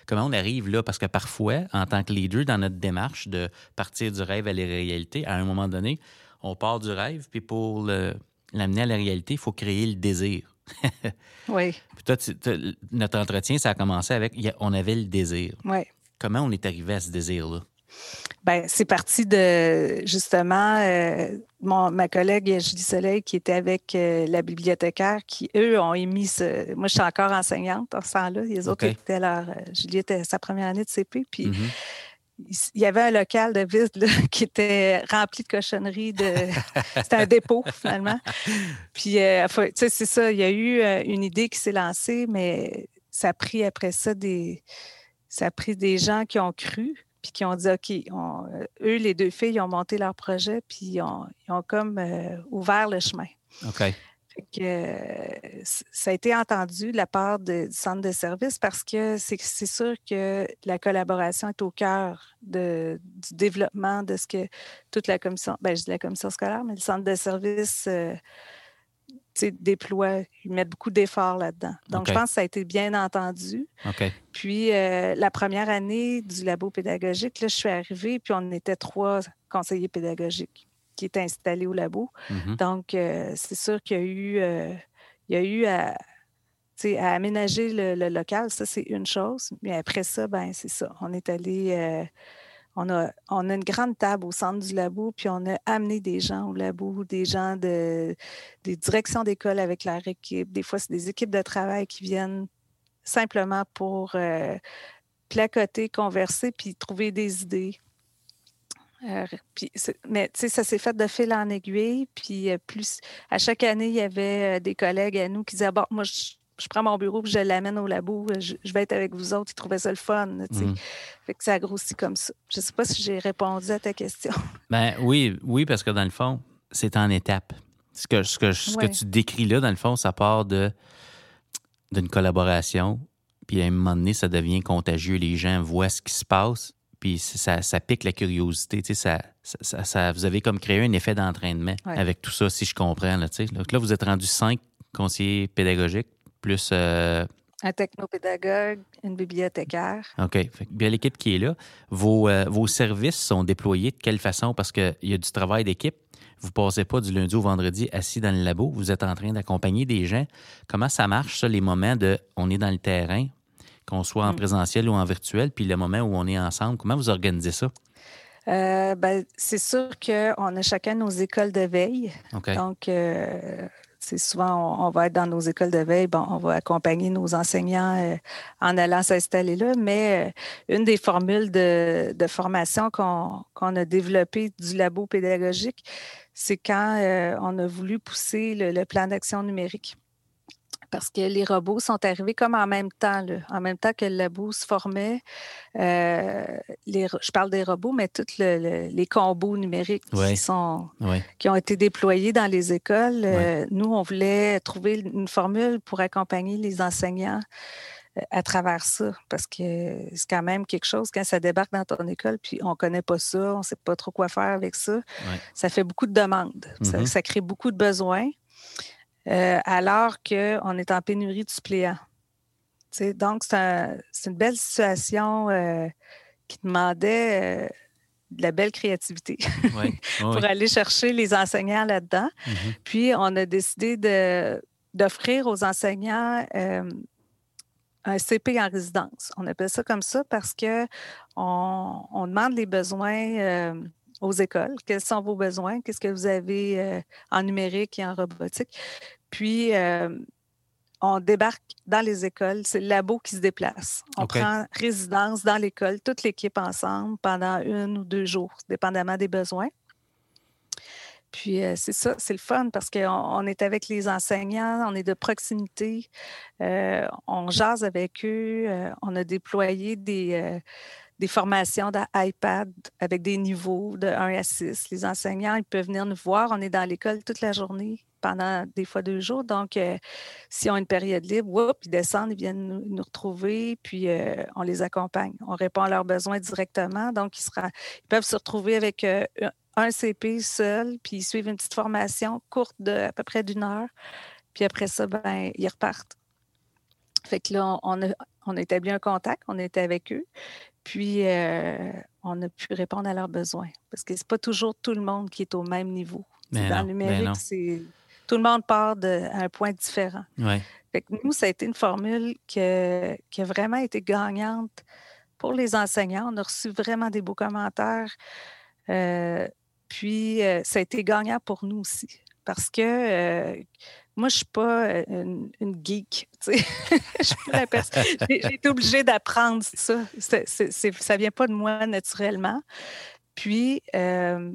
comment on arrive là? Parce que parfois, en tant que leader, dans notre démarche de partir du rêve à la réalité, à un moment donné, on part du rêve, puis pour l'amener à la réalité, il faut créer le désir. oui. Puis toi, notre entretien, ça a commencé avec, on avait le désir. Oui. Comment on est arrivé à ce désir-là? Ben, c'est parti de justement euh, ma collègue Julie Soleil qui était avec euh, la bibliothécaire qui, eux, ont émis ce. Moi, je suis encore enseignante en ce temps-là. Les autres étaient leur. Euh, Julie était sa première année de CP. Puis mm-hmm. il y avait un local de vide qui était rempli de cochonneries. De... C'était un dépôt, finalement. Puis, tu sais, c'est ça. Il y a eu une idée qui s'est lancée, mais ça a pris après ça des. Ça a pris des gens qui ont cru puis qui ont dit, OK, euh, eux, les deux filles, ont monté leur projet, puis ils ont, comme euh, ouvert le chemin. OK. que, ça a été entendu de la part du centre de service parce que c'est sûr que la collaboration est au cœur du développement de ce que toute la commission, ben, je dis la commission scolaire, mais le centre de service euh, déploient, ils mettent beaucoup d'efforts là-dedans. Donc, je pense que ça a été bien entendu. Puis, euh, la première année du labo pédagogique, là, je suis arrivée, puis on était trois conseillers pédagogiques qui étaient installés au labo. Mm-hmm. Donc, euh, c'est sûr qu'il y a eu, euh, il y a eu à, à aménager le, le, local, ça, c'est une chose. Mais après ça, ben c'est ça. On est allé on a, on a une grande table au centre du labo, puis on a amené des gens au labo, des gens de, des directions d'école avec leur équipe. Des fois, c'est des équipes de travail qui viennent simplement pour euh, placoter, converser, puis trouver des idées. Euh, puis, mais tu sais, ça s'est fait de fil en aiguille. Puis euh, plus à chaque année, il y avait des collègues à nous qui disaient bon, moi, je je prends mon bureau je l'amène au labo, je, vais être avec vous autres. Ils trouvaient ça le fun. Mm. Fait que ça a grossi comme ça. Je ne sais pas si j'ai répondu à ta question. Ben oui, oui, parce que dans le fond, c'est en étapes. Ce que, ce, que, ce que tu décris là, dans le fond, ça part de d'une collaboration, puis à un moment donné, ça devient contagieux. Les gens voient ce qui se passe, puis ça, ça pique la curiosité. Ça, ça, ça, vous avez comme créé un effet d'entraînement avec tout ça, si je comprends. Là, Donc là, vous êtes rendu cinq conseillers pédagogiques plus. Euh, un technopédagogue, une bibliothécaire. OK. bien l'équipe qui est là. Vos, euh, vos services sont déployés de quelle façon? Parce qu'il y a du travail d'équipe. Vous ne passez pas du lundi au vendredi assis dans le labo. Vous êtes en train d'accompagner des gens. Comment ça marche, ça, les moments de on est dans le terrain, qu'on soit en mm. présentiel ou en virtuel, puis le moment où on est ensemble? Comment vous organisez ça? Euh, ben, c'est sûr qu'on a chacun nos écoles de veille. Donc, c'est souvent, on, va être dans nos écoles de veille, bon, on va accompagner nos enseignants euh, en allant s'installer là, mais euh, une des formules de, formation qu'on a développées du labo pédagogique, c'est quand euh, on a voulu pousser le plan d'action numérique parce que les robots sont arrivés comme en même temps, en même temps que le labo se formait. Euh, je parle des robots, mais tous les combos numériques qui, sont, qui ont été déployés dans les écoles. Euh, nous, on voulait trouver une formule pour accompagner les enseignants euh, à travers ça, parce que c'est quand même quelque chose quand ça débarque dans ton école, puis on ne connaît pas ça, on ne sait pas trop quoi faire avec ça. Ça fait beaucoup de demandes, mm-hmm. ça, crée beaucoup de besoins. Euh, alors qu'on est en pénurie de suppléants. donc, c'est une belle situation euh, qui demandait euh, de la belle créativité pour aller chercher les enseignants là-dedans. Mm-hmm. Puis, on a décidé d'offrir aux enseignants un CP en résidence. On appelle ça comme ça parce qu'on on demande les besoins aux écoles? Quels sont vos besoins? Qu'est-ce que vous avez euh, en numérique et en robotique? Puis, euh, on débarque dans les écoles. C'est le labo qui se déplace. On prend résidence dans l'école, toute l'équipe ensemble pendant une ou deux jours, dépendamment des besoins. Puis euh, c'est ça, c'est le fun parce qu'on est avec les enseignants, on est de proximité, on jase avec eux, on a déployé des, des formations d'iPad avec des niveaux de 1 à 6. Les enseignants, ils peuvent venir nous voir. On est dans l'école toute la journée pendant des fois deux jours. Donc, euh, s'ils ont une période libre, ils descendent, ils viennent nous, retrouver, puis euh, on les accompagne. On répond à leurs besoins directement. Donc, ils, sera, ils peuvent se retrouver avec euh, un CP seul, puis ils suivent une petite formation courte de à peu près d'une heure. Puis après ça, ben, ils repartent. Fait que là, on a, on a établi un contact, on était avec eux, puis euh, on a pu répondre à leurs besoins. Parce que c'est pas toujours tout le monde qui est au même niveau. Mais dans non, le mais numérique, c'est tout le monde part de- à un point différent. Ouais. Fait que nous, ça a été une formule que- qui a vraiment été gagnante pour les enseignants. On a reçu vraiment des beaux commentaires. Euh, puis, euh, ça a été gagnant pour nous aussi. Parce que euh, moi, je ne suis pas euh, une, une geek. tu sais. Je suis pas la personne- J'ai été obligée d'apprendre ça. C'est- c'est- c'est- ça ne vient pas de moi naturellement. Puis, euh,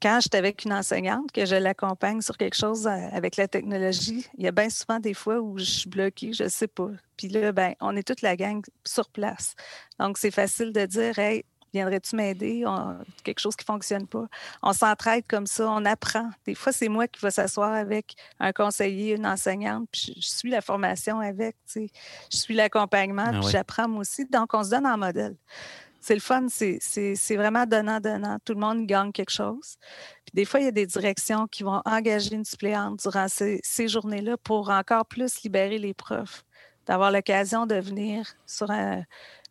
quand j'étais avec une enseignante, que je l'accompagne sur quelque chose euh, avec la technologie, il y a bien souvent des fois où je suis bloquée, je ne sais pas. Puis là, ben, on est toute la gang sur place. Donc, c'est facile de dire Hey, viendrais-tu m'aider? On- Quelque chose qui ne fonctionne pas. On s'entraide comme ça, on apprend. Des fois, c'est moi qui vais s'asseoir avec un conseiller, une enseignante, puis je, je suis la formation avec, tu sais. je suis l'accompagnement, Ah puis j'apprends moi aussi. Donc, on se donne en modèle. C'est le fun, c'est vraiment donnant-donnant. Tout le monde gagne quelque chose. Puis des fois, il y a des directions qui vont engager une suppléante durant ces, ces journées-là pour encore plus libérer les profs, d'avoir l'occasion de venir sur un,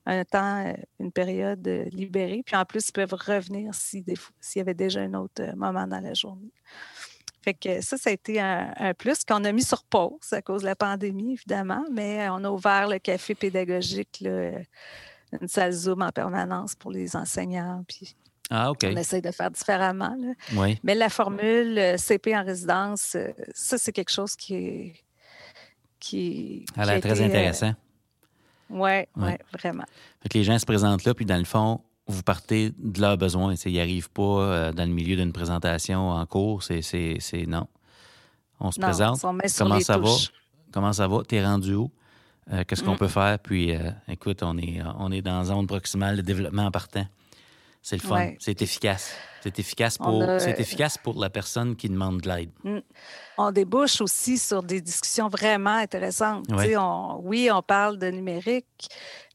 un temps, euh, une période euh, libérée. Puis en plus, ils peuvent revenir si s'il y avait déjà un autre euh, moment dans la journée. Fait que ça, ça a été un, un plus qu'on a mis sur pause à cause de la pandémie, évidemment, mais on a ouvert le café pédagogique, là, euh, une salle Zoom en permanence pour les enseignants. Puis Ah, OK. on essaye de faire différemment. là. Oui. Mais la formule euh, CP en résidence, euh, ça, c'est quelque chose qui est. Qui, Elle a l'air très intéressant. Oui, Ouais. ouais, vraiment. Fait que les gens se présentent là, puis dans le fond, vous partez de leurs besoins. Ils n'arrivent pas euh, dans le milieu d'une présentation en cours. C'est, non. On se Non, présente. on Comment ça va? Comment ça va? T'es rendu où? Euh, qu'est-ce qu'on Mm. peut faire? Puis, euh, écoute, on est, on est dans la zone proximale de développement en partant. C'est le fun. Ouais. C'est efficace. C'est efficace, On pour, a- c'est efficace pour la personne qui demande de l'aide. On débouche aussi sur des discussions vraiment intéressantes. Ouais. On, oui, on parle de numérique,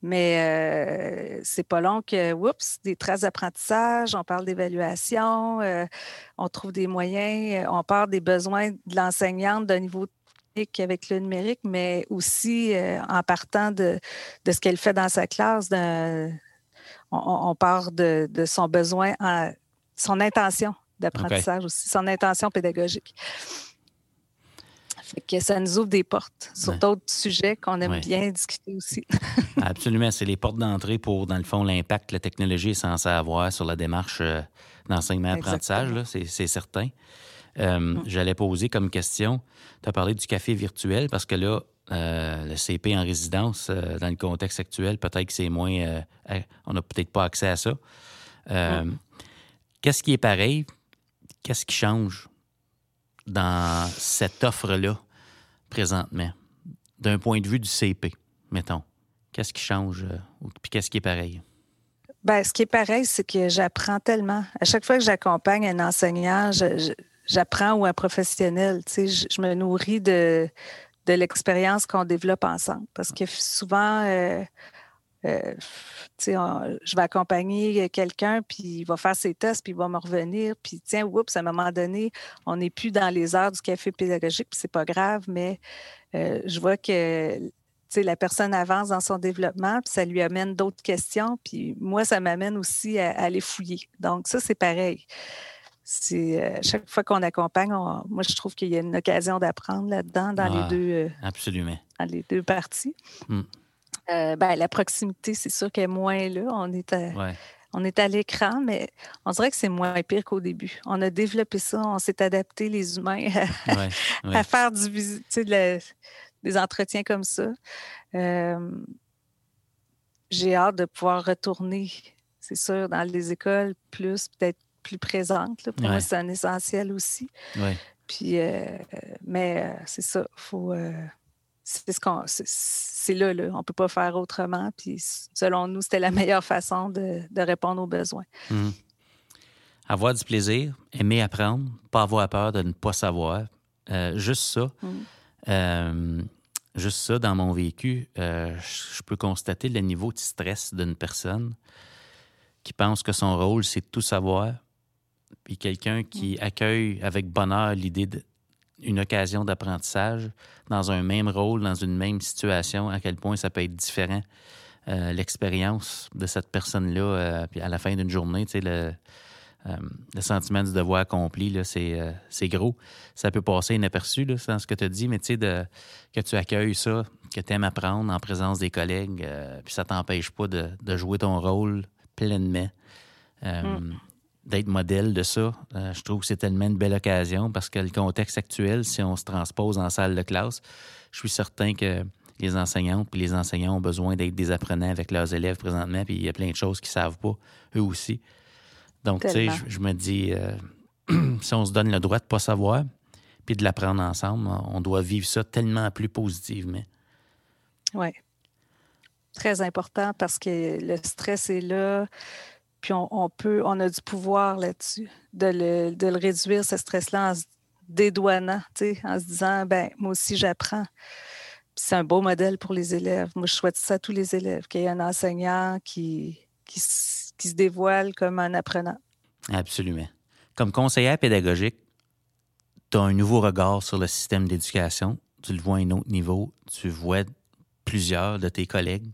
mais euh, c'est pas long que, oups, des traces d'apprentissage, on parle d'évaluation, euh, on trouve des moyens, euh, on parle des besoins de l'enseignante d'un niveau technique avec le numérique, mais aussi euh, en partant de, de ce qu'elle fait dans sa classe, d'un- on, part de, de son besoin, en- son intention d'apprentissage aussi, son intention pédagogique. Fait que ça nous ouvre des portes sur d'autres sujets qu'on aime bien discuter aussi. Absolument. C'est les portes d'entrée pour, dans le fond, l'impact que la technologie est censée avoir sur la démarche euh, d'enseignement-apprentissage. c'est certain. Euh, J'allais poser comme question, tu as parlé du café virtuel parce que là, euh, le CP en résidence, euh, dans le contexte actuel, peut-être que c'est moins. on n'a peut-être pas accès à ça. Qu'est-ce qui est pareil? Qu'est-ce qui change dans cette offre-là présentement, d'un point de vue du CP, mettons? Qu'est-ce qui change? Puis qu'est-ce qui est pareil? Ben, ce qui est pareil, c'est que j'apprends tellement. À chaque fois que j'accompagne un enseignant, je- je- j'apprends ou un professionnel. Tu sais, je, me nourris de, de l'expérience qu'on développe ensemble. Parce que souvent, euh, euh, je vais accompagner quelqu'un, puis il va faire ses tests, puis il va me revenir, puis tiens, oups, à un moment donné, on n'est plus dans les heures du café pédagogique, puis c'est pas grave, mais euh, je vois que la personne avance dans son développement, puis ça lui amène d'autres questions, puis moi, ça m'amène aussi à, à les fouiller. Donc, ça, c'est pareil. Euh, chaque fois qu'on accompagne, on- moi, je trouve qu'il y a une occasion d'apprendre là-dedans dans, Ah. les deux, euh, Absolument. dans les deux parties. Hmm. Euh, ben, la proximité, c'est sûr qu'elle est moins là. On est à, Ouais. on est à l'écran, mais on dirait que c'est moins pire qu'au début. On a développé ça, on s'est adapté, les humains, à, Ouais. ouais. à faire du, de la- des entretiens comme ça. J'ai hâte de pouvoir retourner, c'est sûr, dans les écoles plus, peut-être plus présente. là. Pour Ouais. moi, c'est un essentiel aussi. Ouais. Puis, euh, mais euh, c'est ça, faut. euh, c'est ce qu'on, c'est- là, là, on ne peut pas faire autrement. Puis, selon nous, c'était la meilleure façon de, de répondre aux besoins. Mhm. Avoir du plaisir, aimer apprendre, pas avoir peur de ne pas savoir. Juste ça. Mhm. Juste ça, dans mon vécu, euh, je peux constater le niveau de stress d'une personne qui pense que son rôle, c'est de tout savoir puis quelqu'un qui accueille avec bonheur l'idée d'une occasion d'apprentissage dans un même rôle, dans une même situation, à quel point ça peut être différent. Euh, l'expérience de cette personne-là, euh, puis à la fin d'une journée, tu sais, le, euh, le sentiment du devoir accompli, c'est gros. Ça peut passer inaperçu là, dans ce que tu as dit, mais tu sais, que tu accueilles ça, que tu aimes apprendre en présence des collègues, puis ça t'empêche pas de, de, jouer ton rôle pleinement. Mm. D'être modèle de ça, je trouve que c'est tellement une belle occasion parce que le contexte actuel, si on se transpose en salle de classe, je suis certain que les enseignantes puis les enseignants ont besoin d'être des apprenants avec leurs élèves présentement, puis il y a plein de choses qu'ils ne savent pas, eux aussi. Donc, tu sais, je, me dis, euh, si on se donne le droit de ne pas savoir, puis de l'apprendre ensemble, on doit vivre ça tellement plus positivement. Oui. Très important parce que le stress est là, puis on, peut, on a du pouvoir là-dessus, de le, réduire, ce stress-là, en se dédouanant, en se disant, ben moi aussi, j'apprends c'est un beau modèle pour les élèves. Moi, je souhaite ça à tous les élèves, qu'il y ait un enseignant qui, qui, se dévoile comme un apprenant. Absolument. Comme conseillère pédagogique, tu as un nouveau regard sur le système d'éducation. Tu le vois à un autre niveau. Tu vois plusieurs de tes collègues.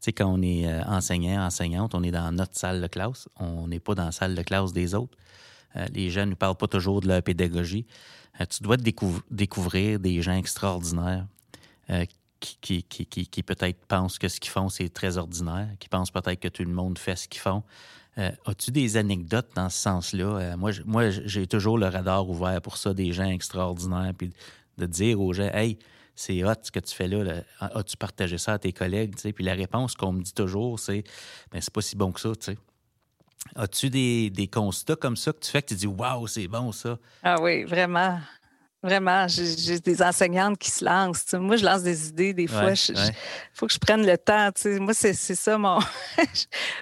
Tu sais, quand on est euh, enseignant, enseignante, on est dans notre salle de classe. On n'est pas dans la salle de classe des autres. Euh, les gens ne parlent pas toujours de leur pédagogie. Euh, tu dois découvrir des gens extraordinaires qui, qui, qui, qui peut-être pensent que ce qu'ils font, c'est très ordinaire, qui pensent peut-être que tout le monde fait ce qu'ils font. As-tu des anecdotes dans ce sens-là? Moi, j'ai toujours le radar ouvert pour ça, des gens extraordinaires, puis de dire aux gens, hey, c'est hot ce que tu fais là, as-tu partagé ça à tes collègues? Puis la réponse qu'on me dit toujours, c'est, ben, c'est pas si bon que ça, tu sais. As-tu des, des, constats comme ça que tu fais que tu dis, waouh, c'est bon ça? Ah oui, vraiment. Vraiment, j'ai des enseignantes qui se lancent. moi, je lance des idées des fois. Il faut que je prenne le temps. Moi, c'est ça mon. Il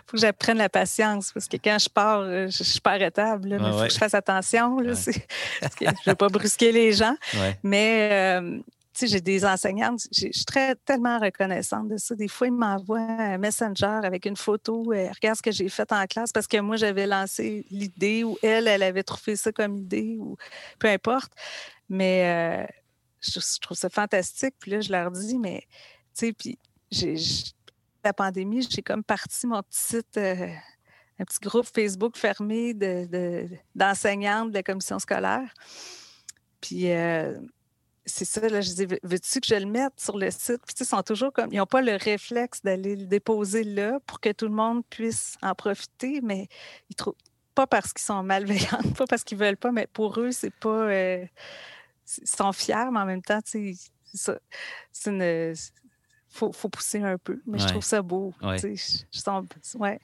faut que j'apprenne la patience parce que quand je pars, euh, je, suis pas arrêtable. Il faut que je fasse attention. Là, parce que je ne veux pas brusquer les gens. Mais euh, j'ai des enseignantes, je suis tellement reconnaissante de ça. Des fois, ils m'envoient un messenger avec une photo, euh, regarde ce que j'ai fait en classe parce que moi, j'avais lancé l'idée ou elle, elle avait trouvé ça comme idée ou peu importe. Mais euh, je, trouve ça fantastique. Puis là, je leur dis, mais, tu sais, puis j'ai, la pandémie, j'ai comme parti mon petit euh, un petit groupe Facebook fermé de, d'enseignantes de, la commission scolaire. Puis c'est ça, là, je dis, veux-tu que je le mette sur le site? Puis, ils sont toujours comme, ils n'ont pas le réflexe d'aller le déposer là pour que tout le monde puisse en profiter, mais ils trouvent, pas parce qu'ils sont malveillants, pas parce qu'ils veulent pas, mais pour eux, c'est pas ils sont fiers, mais en même temps, c'est ça. C'est une. Faut, faut pousser un peu. Mais je trouve ça beau. Ouais. Je, ouais.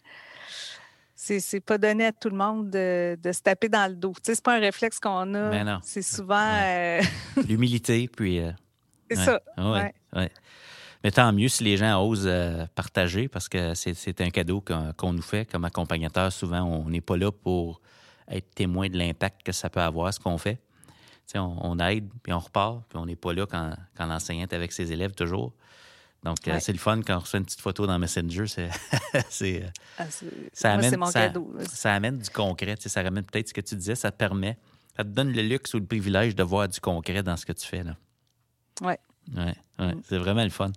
C'est pas donné à tout le monde de, de se taper dans le dos. C'est pas un réflexe qu'on a. C'est souvent. Euh, L'humilité, puis. Euh, c'est ça. Ouais. Mais tant mieux si les gens osent euh, partager parce que c'est un cadeau qu'on nous fait comme accompagnateur. Souvent, on n'est pas là pour être témoin de l'impact que ça peut avoir, ce qu'on fait on, aide, puis on repart, puis on n'est pas là quand, quand l'enseignant est avec ses élèves toujours. Donc, euh, c'est le fun quand on reçoit une petite photo dans Messenger. C'est, euh, ah, ça, amène, mon cadeau. ça amène du concret. Ça ramène peut-être ce que tu disais, ça te permet, ça te donne le luxe ou le privilège de voir du concret dans ce que tu fais. Là. Ouais, mm. C'est vraiment le fun.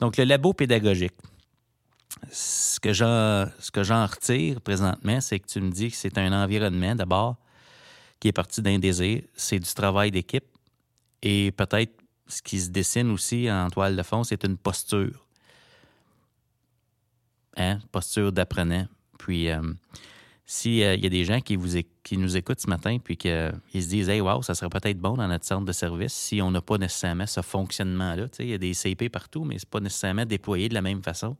Donc, le labo pédagogique. Ce que j'en, ce que j'en retire présentement, c'est que tu me dis que c'est un environnement d'abord qui est parti d'un désir, c'est du travail d'équipe. Et peut-être ce qui se dessine aussi en toile de fond, c'est une posture. Hein? Posture d'apprenant. Puis, euh, s'il euh, y a des gens qui, vous, qui nous écoutent ce matin puis qu'ils se disent Hey, wow, ça serait peut-être bon dans notre centre de service si on n'a pas nécessairement ce fonctionnement-là. Il y a des CP partout, mais ce n'est pas nécessairement déployé de la même façon.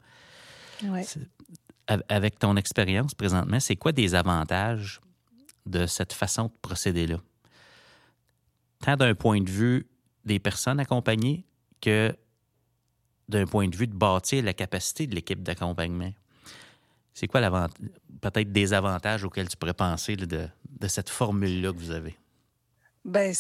Avec ton expérience présentement, c'est quoi des avantages de cette façon de procéder-là? Tant d'un point de vue des personnes accompagnées que d'un point de vue de bâtir la capacité de l'équipe d'accompagnement. C'est quoi peut-être des avantages auxquels tu pourrais penser de, cette formule-là que vous avez? Bien,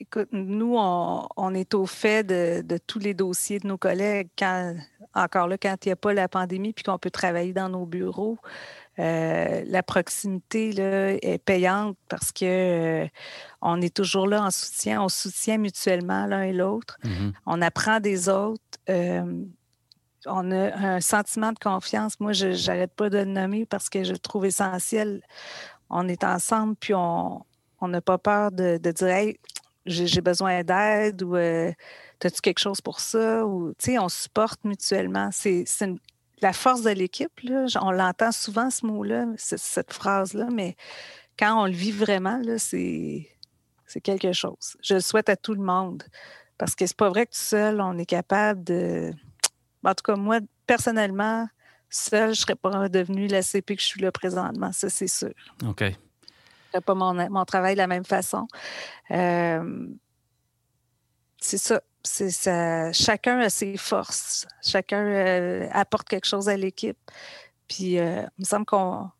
écoute, nous, on, est au fait de, tous les dossiers de nos collègues. Quand encore là, quand il n'y a pas la pandémie puis qu'on peut travailler dans nos bureaux, euh, la proximité là, est payante parce que euh, on est toujours là en soutien, on soutient mutuellement l'un et l'autre, Mhm. on apprend des autres. euh, on a un sentiment de confiance. Moi, je n'arrête pas de le nommer parce que je le trouve essentiel. On est ensemble, puis on n'a pas peur de, de dire Hey, j'ai besoin d'aide ou as-tu quelque chose pour ça? Ou tu sais, on supporte mutuellement. C'est c'est une- la force de l'équipe. On l'entend souvent, ce mot-là, cette phrase-là, mais quand on le vit vraiment, c'est quelque chose. Je le souhaite à tout le monde. Parce que c'est pas vrai que tout seul, on est capable de. En tout cas, moi, personnellement, seule, je ne serais pas devenue la CP que je suis là présentement. Ça, c'est sûr. OK. Je ne ferais pas mon, mon travail de la même façon. Euh, c'est ça. C'est ça. Chacun a ses forces. Chacun euh, apporte quelque chose à l'équipe. Puis, euh, il me semble qu'on.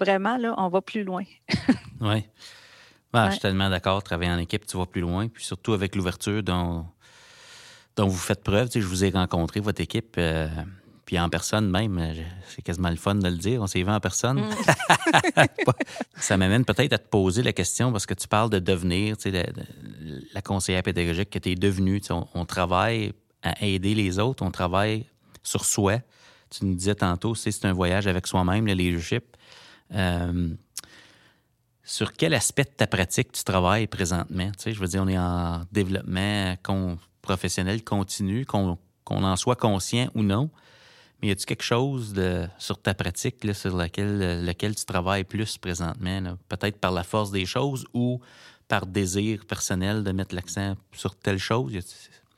Vraiment, là, on va plus loin. Oui. Ah, Je Ouais. suis tellement d'accord. Travailler en équipe, tu vas plus loin. Puis surtout avec l'ouverture dont, dont vous faites preuve. Tu sais, je vous ai rencontré, votre équipe, euh, puis en personne même. euh, C'est quasiment le fun de le dire. On s'est vu en personne. Mm. Ça m'amène peut-être à te poser la question parce que tu parles de devenir, tu sais, la conseillère pédagogique que tu es devenue. Tu sais, On, on travaille à aider les autres, on travaille sur soi. Tu nous disais tantôt, c'est c'est un voyage avec soi-même, le leadership. Euh, sur quel aspect de ta pratique tu travailles présentement? Tu sais, je veux dire, on est en développement con- professionnel continu, qu'on qu'on en soit conscient ou non. Mais y a-tu quelque chose de, sur ta pratique là, sur laquelle, lequel tu travailles plus présentement? Peut-être par la force des choses ou par désir personnel de mettre l'accent sur telle chose?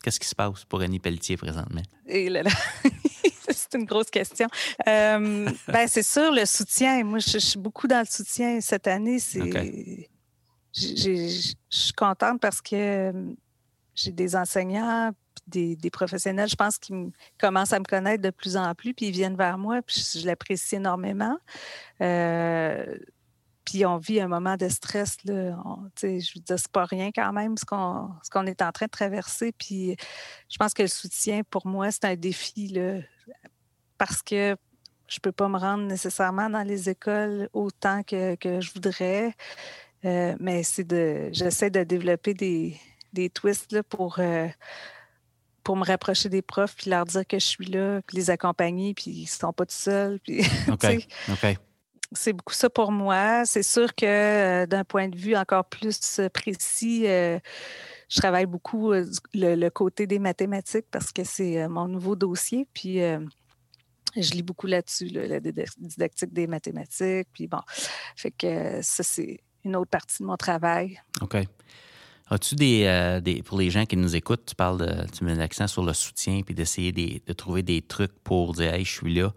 Qu'est-ce qui se passe pour Annie Pelletier présentement? Et là, là. c'est une grosse question. Euh, ben, c'est sûr, le soutien. Moi, je, je suis beaucoup dans le soutien cette année. C'est, je suis contente parce que euh, j'ai des enseignants, des, professionnels, je pense, qui me- commencent à me connaître de plus en plus, puis ils viennent vers moi, puis je, l'apprécie énormément. Euh, puis on vit un moment de stress. Là. On- je veux dire, c'est pas rien quand même ce qu'on, ce qu'on est en train de traverser. Puis je pense que le soutien, pour moi, c'est un défi là, parce que je peux pas me rendre nécessairement dans les écoles autant que, que je voudrais. Euh, mais c'est de, j'essaie de développer des, des twists là, pour, euh, pour me rapprocher des profs, puis leur dire que je suis là, puis les accompagner, puis ils sont pas tout seuls. Puis, c'est beaucoup ça pour moi. C'est sûr que euh, d'un point de vue encore plus précis, euh, je travaille beaucoup euh, le, le côté des mathématiques parce que c'est mon nouveau dossier. Puis je lis beaucoup là-dessus, là, la dida- didactique des mathématiques. Puis bon, fait que ça, c'est une autre partie de mon travail. OK. As-tu des, euh, des. Pour les gens qui nous écoutent, tu parles de. Tu mets l'accent sur le soutien puis d'essayer des- de trouver des trucs pour dire, hey, je suis là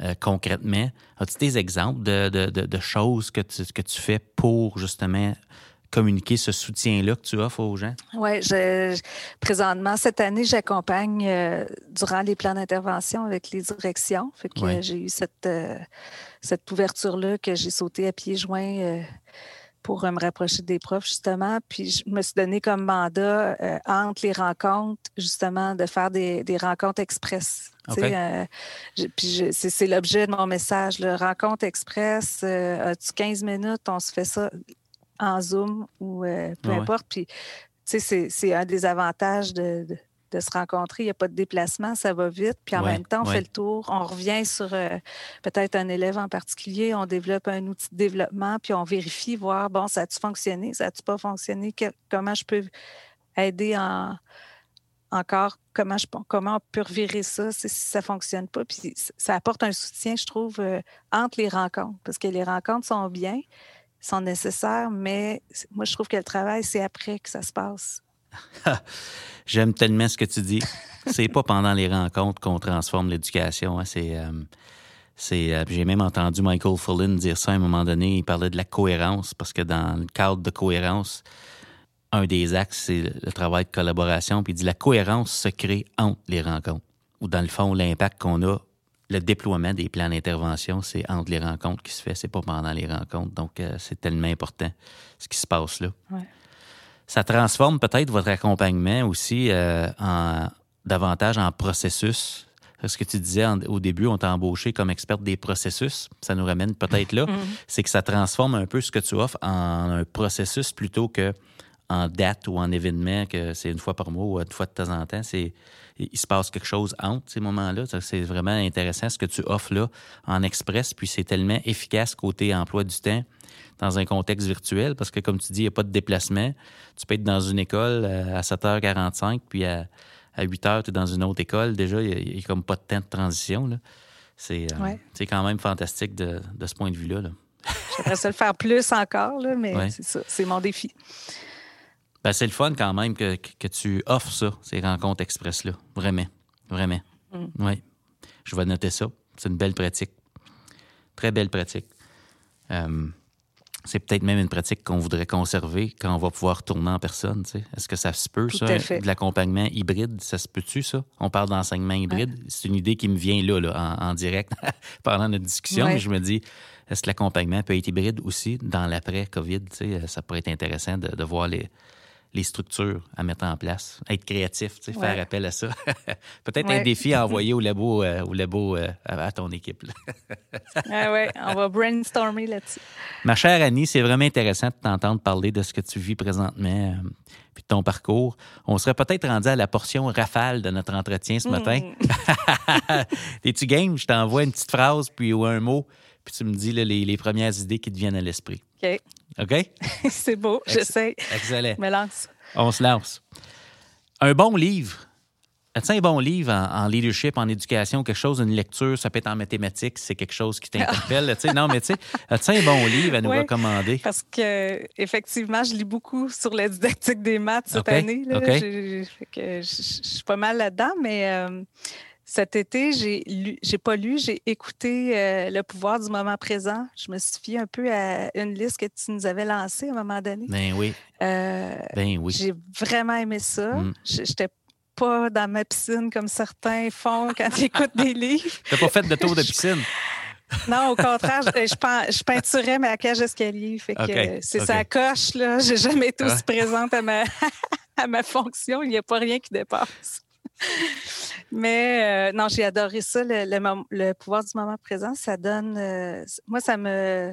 euh, concrètement. As-tu des exemples de, de- de- choses que tu, que tu fais pour justement communiquer ce soutien-là que tu offres aux gens? Oui, je, présentement, cette année, j'accompagne euh, durant les plans d'intervention avec les directions. Fait que Ouais. j'ai eu cette, cette ouverture-là que j'ai sauté à pieds joints pour euh, me rapprocher des profs, justement. Puis je me suis donné comme mandat euh, entre les rencontres, justement, de faire des, des rencontres express. Euh, je- puis je- c'est c'est l'objet de mon message. Le rencontre express, euh, as-tu 15 minutes, on se fait ça en Zoom ou peu Ouais. importe. Puis, tu sais, c'est- c'est un des avantages de, de- de se rencontrer. Il n'y a pas de déplacement, ça va vite. Puis en Ouais, même temps, on ouais. fait le tour, on revient sur euh, peut-être un élève en particulier, on développe un outil de développement, puis on vérifie, voir, bon, ça a-tu fonctionné, ça a-tu pas fonctionné, Que- comment je peux aider en, encore, comment, je, comment on peut revirer ça si ça ne fonctionne pas. Puis ça apporte un soutien, je trouve, euh, entre les rencontres, parce que les rencontres sont bien, sont nécessaires, mais moi, je trouve que le travail, c'est après que ça se passe. J'aime tellement ce que tu dis. C'est pas pendant les rencontres qu'on transforme l'éducation. hein. C'est, euh, c'est, euh, j'ai même entendu Michael Fullen dire ça à un moment donné. Il parlait de la cohérence parce que dans le cadre de cohérence, un des axes, c'est le travail de collaboration. Puis il dit la cohérence se crée entre les rencontres. Ou dans le fond, l'impact qu'on a, le déploiement des plans d'intervention, c'est entre les rencontres qui se fait. C'est pas pendant les rencontres. Donc, euh, c'est tellement important ce qui se passe là. Ouais. Ça transforme peut-être votre accompagnement aussi euh, en davantage en processus. ce que tu disais au début, on t'a embauché comme experte des processus. Ça nous ramène peut-être là. Mm-hmm. C'est que ça transforme un peu ce que tu offres en un processus plutôt que en date ou en événement, que c'est une fois par mois ou une fois de temps en temps. C'est, il se passe quelque chose entre ces moments-là. C'est vraiment intéressant ce que tu offres là en express, puis c'est tellement efficace côté emploi du temps dans un contexte virtuel, parce que comme tu dis, il n'y a pas de déplacement. Tu peux être dans une école euh, à 7h45, puis à, 8h, tu es dans une autre école. Déjà, il n'y a, comme pas de temps de transition. Euh, c'est, quand même fantastique de, ce point de vue-là. Là. J'aimerais ça le faire plus encore, mais c'est ça, c'est mon défi. Ben, c'est le fun quand même que, tu offres ça, ces rencontres express-là. Vraiment. Vraiment. Mm. Oui. Je vais noter ça. C'est une belle pratique. Très belle pratique. Euh, c'est peut-être même une pratique qu'on voudrait conserver quand on va pouvoir tourner en personne. Est-ce que ça se peut, ça, de l'accompagnement hybride? Ça se peut-tu, ça? On parle d'enseignement hybride. C'est une idée qui me vient là, là en, direct, pendant notre discussion. je me dis, est-ce que l'accompagnement peut être hybride aussi dans l'après-COVID? Ça pourrait être intéressant de voir les, les structures à mettre en place, être créatif, faire appel à ça. Peut-être un défi à envoyer au labo, euh, au labo euh, à, ton équipe. ah ouais, on va brainstormer là-dessus. Ma chère Annie, c'est vraiment intéressant de t'entendre parler de ce que tu vis présentement euh, puis de ton parcours. On serait peut-être rendu à la portion rafale de notre entretien ce matin. Mm. Es-tu game? Je t'envoie une petite phrase puis ou un mot, puis tu me dis les, les premières idées qui te viennent à l'esprit. OK. OK? c'est beau, j'essaie. Excellent. Me lance. On se lance. Un bon livre. As-tu un bon livre en, leadership, en éducation, quelque chose, une lecture, ça peut être en mathématiques, c'est quelque chose qui t'interpelle. non, mais tu sais, as-tu un bon livre à nous recommander? Parce que effectivement, je lis beaucoup sur la didactique des maths cette année. Je, suis pas mal là-dedans, mais euh, cet été, j'ai j'ai pas lu, j'ai écouté euh, Le pouvoir du moment présent. Je me suis fié un peu à une liste que tu nous avais lancée à un moment donné. Ben oui. Euh, ben oui. J'ai vraiment aimé ça. Mm. J'étais pas dans ma piscine comme certains font quand ils écoutent des livres. T'as pas fait de tour de piscine? Non, au contraire, je, je, peinturais ma cage d'escalier. Fait que c'est sa coche, là. J'ai jamais été aussi ah. présente à ma, à ma fonction. Il n'y a pas rien qui dépasse. Mais euh, non, j'ai adoré ça, le, pouvoir du moment présent. Ça donne. Euh, moi, ça me.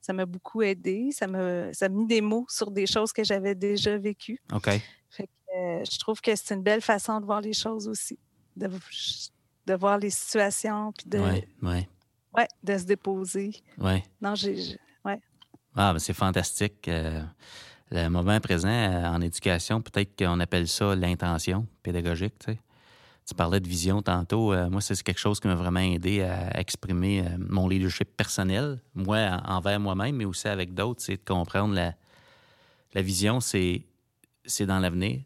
Ça m'a beaucoup aidé. Ça me, ça mis des mots sur des choses que j'avais déjà vécues. OK. Fait que, euh, je trouve que c'est une belle façon de voir les choses aussi. De, de voir les situations. Puis de, ouais, ouais. ouais, de se déposer. Ouais. Non, j'ai. Ouais. Ah, c'est fantastique. le moment présent en éducation, peut-être qu'on appelle ça l'intention pédagogique. Tu sais. Tu parlais de vision tantôt. Euh, moi, c'est quelque chose qui m'a vraiment aidé à exprimer euh, mon leadership personnel, moi envers moi-même, mais aussi avec d'autres. C'est de comprendre la, la vision, c'est, c'est dans l'avenir.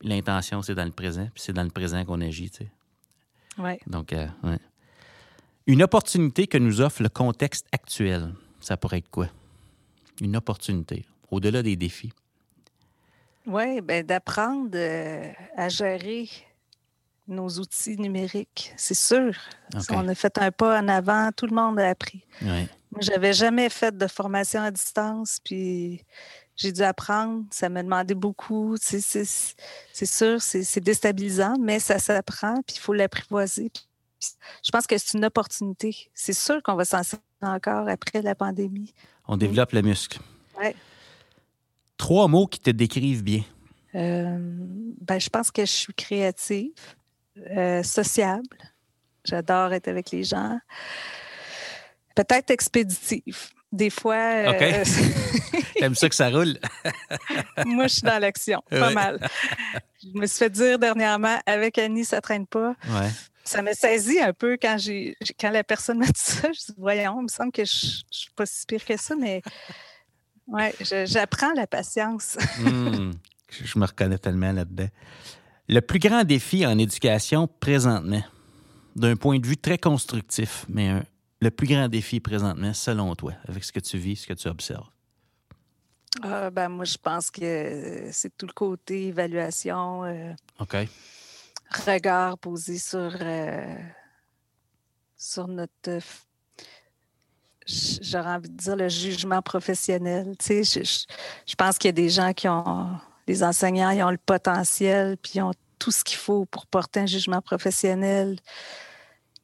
L'intention, c'est dans le présent. Puis c'est dans le présent qu'on agit. Tu sais. Donc, euh, Une opportunité que nous offre le contexte actuel, ça pourrait être quoi? Une opportunité, au-delà des défis. Oui, ben d'apprendre à gérer nos outils numériques, c'est sûr. On a fait un pas en avant, tout le monde a appris. Moi, j'avais jamais fait de formation à distance, puis j'ai dû apprendre. Ça m'a demandé beaucoup. C'est sûr, c'est déstabilisant, mais ça s'apprend, puis il faut l'apprivoiser. Je pense que c'est une opportunité. C'est sûr qu'on va s'en servir encore après la pandémie. On développe le muscle. Trois mots qui te décrivent bien. Euh, ben, je pense que je suis créative. Euh, sociable. J'adore être avec les gens. Peut-être expéditive. Des fois. Euh. T'aimes ça que ça roule? Moi, je suis dans l'action, pas mal. Je me suis fait dire dernièrement, avec Annie, ça traîne pas. Ouais. Ça m'a saisi un peu quand j'ai quand la personne m'a dit ça. Je dis, voyons, il me semble que je, ne suis pas si pire que ça, mais ouais, j'apprends la patience. Hmm. je me reconnais tellement là-dedans. Le plus grand défi en éducation présentement, d'un point de vue très constructif, mais le plus grand défi présentement, selon toi, avec ce que tu vis, ce que tu observes? Ah, ben, moi, je pense que c'est tout le côté évaluation. Euh, OK. Regard posé sur, euh, sur notre. J'aurais envie de dire le jugement professionnel. Tu sais, je, je pense qu'il y a des gens qui ont les enseignants, ils ont le potentiel, puis ils ont tout ce qu'il faut pour porter un jugement professionnel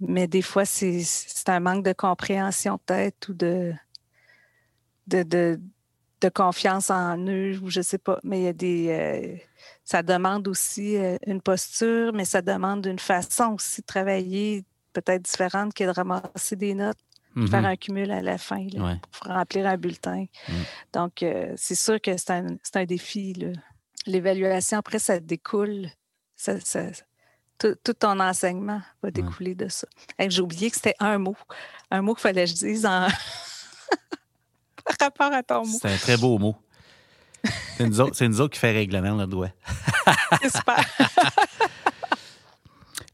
mais des fois, c'est un manque de compréhension peut-être ou de, de, de, confiance en eux, ou je ne sais pas. Mais il y a des. Euh, ça demande aussi euh, une posture, mais ça demande une façon aussi de travailler peut-être différente que de ramasser des notes, faire mm-hmm. un cumul à la fin pour remplir un bulletin. Mm. Donc, euh, c'est sûr que c'est un, un, défi. L'évaluation, après, ça découle. Ça, ça, tout, ton enseignement va découler de ça. J'ai oublié que c'était un mot. Un mot qu'il fallait que je dise en... par rapport à ton mot. C'est un très beau mot. C'est une, autre, qui fait règlement, le doigt. Super.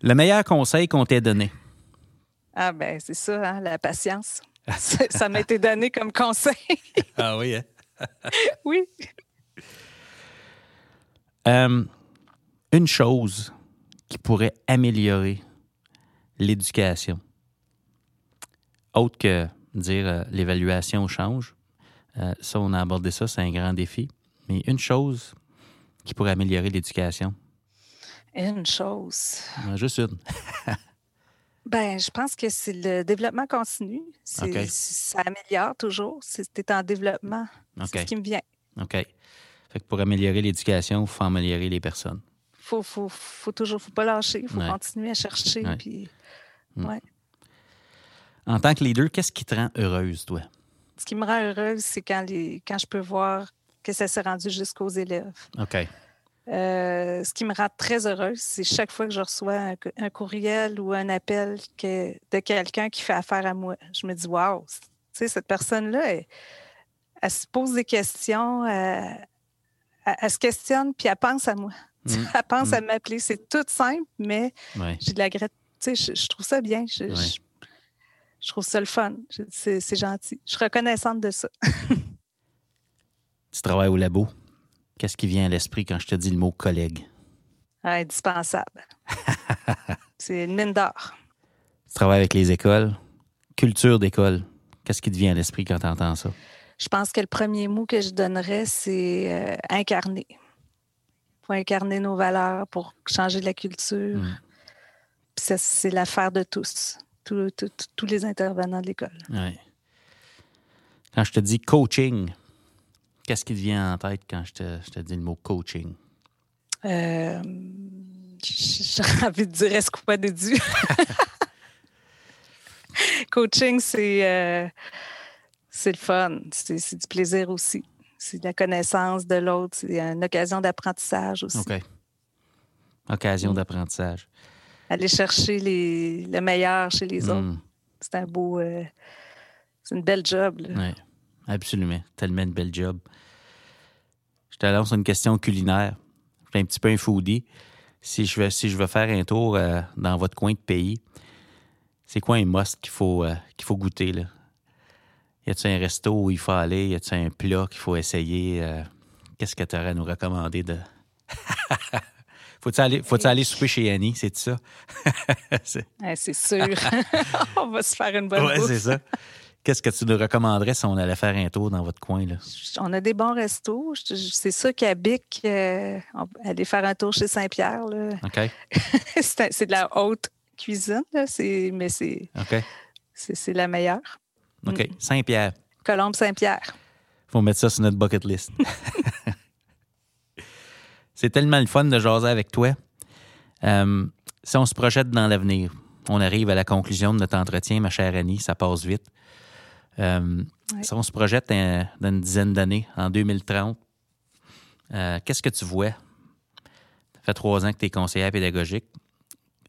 le meilleur conseil qu'on t'ait donné? Ah, ben, c'est ça, hein, la patience. ça m'a été donné comme conseil. ah oui, hein? oui. Euh, une chose qui pourrait améliorer l'éducation, autre que dire euh, l'évaluation change. Euh, ça, on a abordé ça, c'est un grand défi. Mais une chose qui pourrait améliorer l'éducation. Une chose. juste une. ben, je pense que c'est le développement continu. Ça améliore toujours. C'est en développement. C'est ce qui me vient. OK. Fait que pour améliorer l'éducation, il faut améliorer les personnes faut, faut, faut toujours, faut pas lâcher, il faut continuer à chercher. Puis, mm. ouais. En tant que leader, qu'est-ce qui te rend heureuse, toi? Ce qui me rend heureuse, c'est quand, les, quand je peux voir que ça s'est rendu jusqu'aux élèves. OK. Euh, ce qui me rend très heureuse, c'est chaque fois que je reçois un, courriel ou un appel que, de quelqu'un qui fait affaire à moi. Je me dis, waouh, tu sais, cette personne-là, elle, se pose des questions, elle, elle, se questionne, puis elle pense à moi. Mm. Elle pense à mm. m'appeler. C'est tout simple, mais j'ai de la gratitude. Je, trouve ça bien. Je, trouve ça le fun. C'est gentil. Je suis reconnaissante de ça. tu travailles au labo. Qu'est-ce qui vient à l'esprit quand je te dis le mot collègue? indispensable. C'est une mine d'or. Tu travailles avec les écoles. Culture d'école. Qu'est-ce qui te vient à l'esprit quand tu entends ça? Je pense que le premier mot que je donnerais, c'est euh, incarner pour incarner nos valeurs, pour changer la culture. Mm. c'est l'affaire de tous, tous les intervenants de l'école. Quand je te dis coaching, qu'est-ce qui te vient en tête quand je te, dis le mot coaching? Euh, J'ai envie de dire est-ce qu'on pas déduit? coaching, c'est euh, c'est le fun, c'est du plaisir aussi c'est la connaissance de l'autre, c'est une occasion d'apprentissage aussi. OK. Occasion mm. d'apprentissage. Aller chercher les, le meilleur chez les autres. Mm. C'est un beau. Euh, c'est une belle job. Oui, absolument. Tellement une belle job. Je te lance une question culinaire. Je suis un petit peu un foodie. Si je veux, si je veux faire un tour euh, dans votre coin de pays, c'est quoi un must qu'il faut, euh, qu'il faut goûter? Là? Y a-t-il un resto où il faut aller? Y a-t-il un plat qu'il faut essayer? Euh, qu'est-ce que tu aurais à nous recommander de? Faut-tu aller, faut aller souper chez Annie, c'est ça? c'est sûr. On va se faire une bonne Oui, c'est ça. Qu'est-ce que tu nous recommanderais si on allait faire un tour dans votre coin? Là? On a des bons restos. C'est ça qu'à Bic, euh, aller faire un tour chez Saint-Pierre. OK. c'est de la haute cuisine, là. mais c'est c'est la meilleure. OK. Mm. Saint-Pierre. Colombe Saint-Pierre. Faut mettre ça sur notre bucket list. C'est tellement le fun de jaser avec toi. Euh, si on se projette dans l'avenir, on arrive à la conclusion de notre entretien, ma chère Annie, ça passe vite. Euh, si on se projette dans une dizaine d'années, en 2030, euh, qu'est-ce que tu vois? Ça fait trois ans que tu es conseillère pédagogique.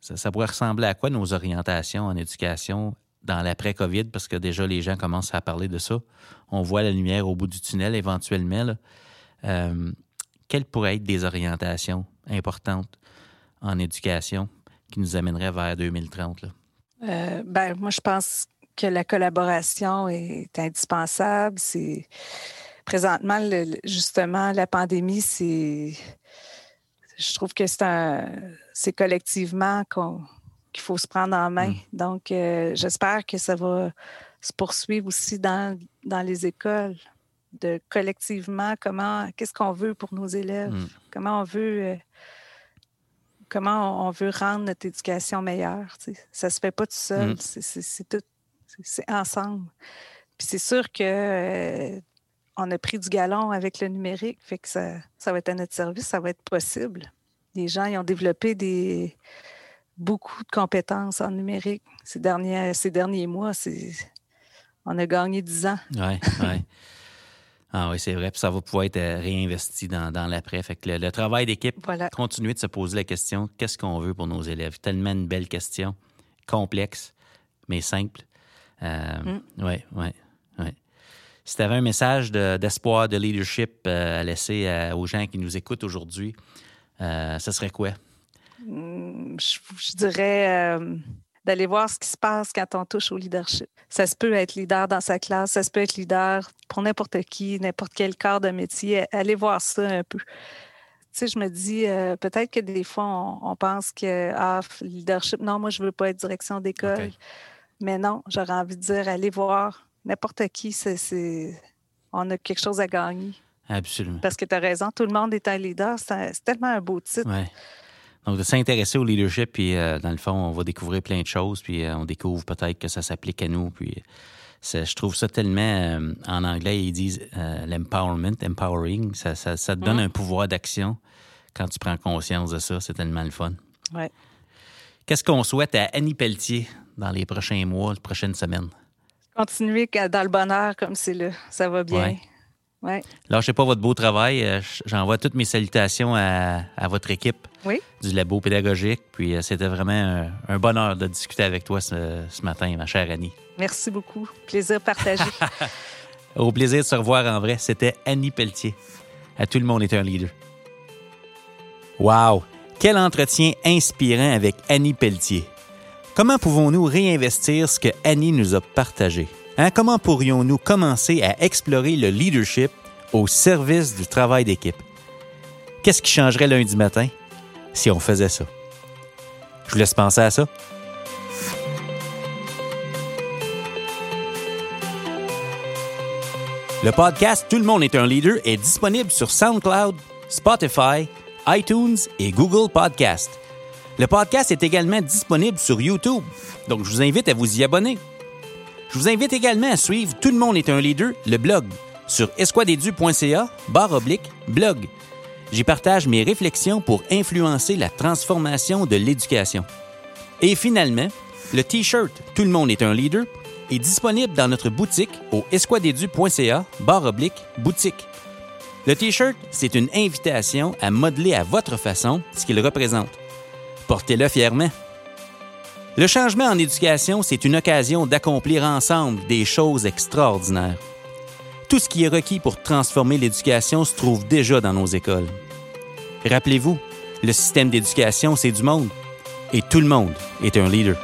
ça, pourrait ressembler à quoi nos orientations en éducation dans l'après-COVID, parce que déjà les gens commencent à parler de ça. On voit la lumière au bout du tunnel éventuellement. Euh, quelles pourraient être des orientations importantes en éducation qui nous amèneraient vers 2030? Euh, ben, moi, je pense que la collaboration est indispensable. C'est présentement, justement, la pandémie, c'est je trouve que c'est collectivement qu'on qu'il faut se prendre en main. Mm. Donc, euh, j'espère que ça va se poursuivre aussi dans, dans les écoles, de collectivement, comment, qu'est-ce qu'on veut pour nos élèves, mm. comment on veut euh, comment on veut rendre notre éducation meilleure. Ça ne se fait pas tout seul, mm. c'est tout, c'est ensemble. Puis c'est sûr que euh, on a pris du galon avec le numérique, fait que ça, ça va être à notre service, ça va être possible. Les gens ils ont développé des, beaucoup de compétences en numérique ces derniers, ces derniers mois. On a gagné 10 ans. Oui, oui. Ah oui, c'est vrai. Puis ça va pouvoir être euh, réinvesti dans, l'après. Fait que le, travail d'équipe, continuer de se poser la question qu'est-ce qu'on veut pour nos élèves? Tellement une belle question, complexe, mais simple. Oui, oui, oui. Si tu avais un message d'espoir, de, leadership euh, à laisser euh, aux gens qui nous écoutent aujourd'hui, ce serait quoi? Hmm, je, dirais d'aller voir ce qui se passe quand on touche au leadership. Ça se peut être leader dans sa classe, ça se peut être leader pour n'importe qui, n'importe quel corps de métier. Allez voir ça un peu. Tu sais, je me dis, euh, peut-être que des fois, on, pense que, ah, leadership, non, moi, je ne veux pas être direction d'école. Mais non, j'aurais envie de dire, allez voir n'importe qui, c'est, on a quelque chose à gagner. Absolument. Parce que tu as raison, tout le monde est un leader. C'est, tellement un beau titre. Ouais. Donc, de s'intéresser au leadership, puis euh, dans le fond, on va découvrir plein de choses, puis euh, on découvre peut-être que ça s'applique à nous. Puis je trouve ça tellement, euh, en anglais, ils disent l'empowerment, empowering, ça, ça, te donne un pouvoir d'action quand tu prends conscience de ça. C'est tellement le fun. Ouais. Qu'est-ce qu'on souhaite à Annie Pelletier dans les prochains mois, les prochaines semaines? Continuer dans le bonheur comme c'est là. Ça va bien. Ouais. Lâchez pas votre beau travail. J'envoie toutes mes salutations à, à votre équipe du labo pédagogique. Puis euh, c'était vraiment un, bonheur de discuter avec toi ce, matin, ma chère Annie. Merci beaucoup. Plaisir partagé. Au plaisir de se revoir en vrai. C'était Annie Pelletier. À tout le monde est un leader. Wow! Quel entretien inspirant avec Annie Pelletier. Comment pouvons-nous réinvestir ce que Annie nous a partagé? Hein? Comment pourrions-nous commencer à explorer le leadership au service du travail d'équipe? Qu'est-ce qui changerait lundi matin? si on faisait ça? Je vous laisse penser à ça. Le podcast Tout le monde est un leader est disponible sur SoundCloud, Spotify, iTunes et Google Podcast. Le podcast est également disponible sur YouTube, donc je vous invite à vous y abonner. Je vous invite également à suivre Tout le monde est un leader, le blog, sur esquadedu.ca, barre oblique, blog. J'y partage mes réflexions pour influencer la transformation de l'éducation. Et finalement, le T-shirt Tout le monde est un leader est disponible dans notre boutique au esquadedu.ca barre oblique boutique. Le T-shirt, c'est une invitation à modeler à votre façon ce qu'il représente. Portez-le fièrement. Le changement en éducation, c'est une occasion d'accomplir ensemble des choses extraordinaires. Tout ce qui est requis pour transformer l'éducation se trouve déjà dans nos écoles. Rappelez-vous, le système d'éducation, c'est du monde. Et tout le monde est un leader.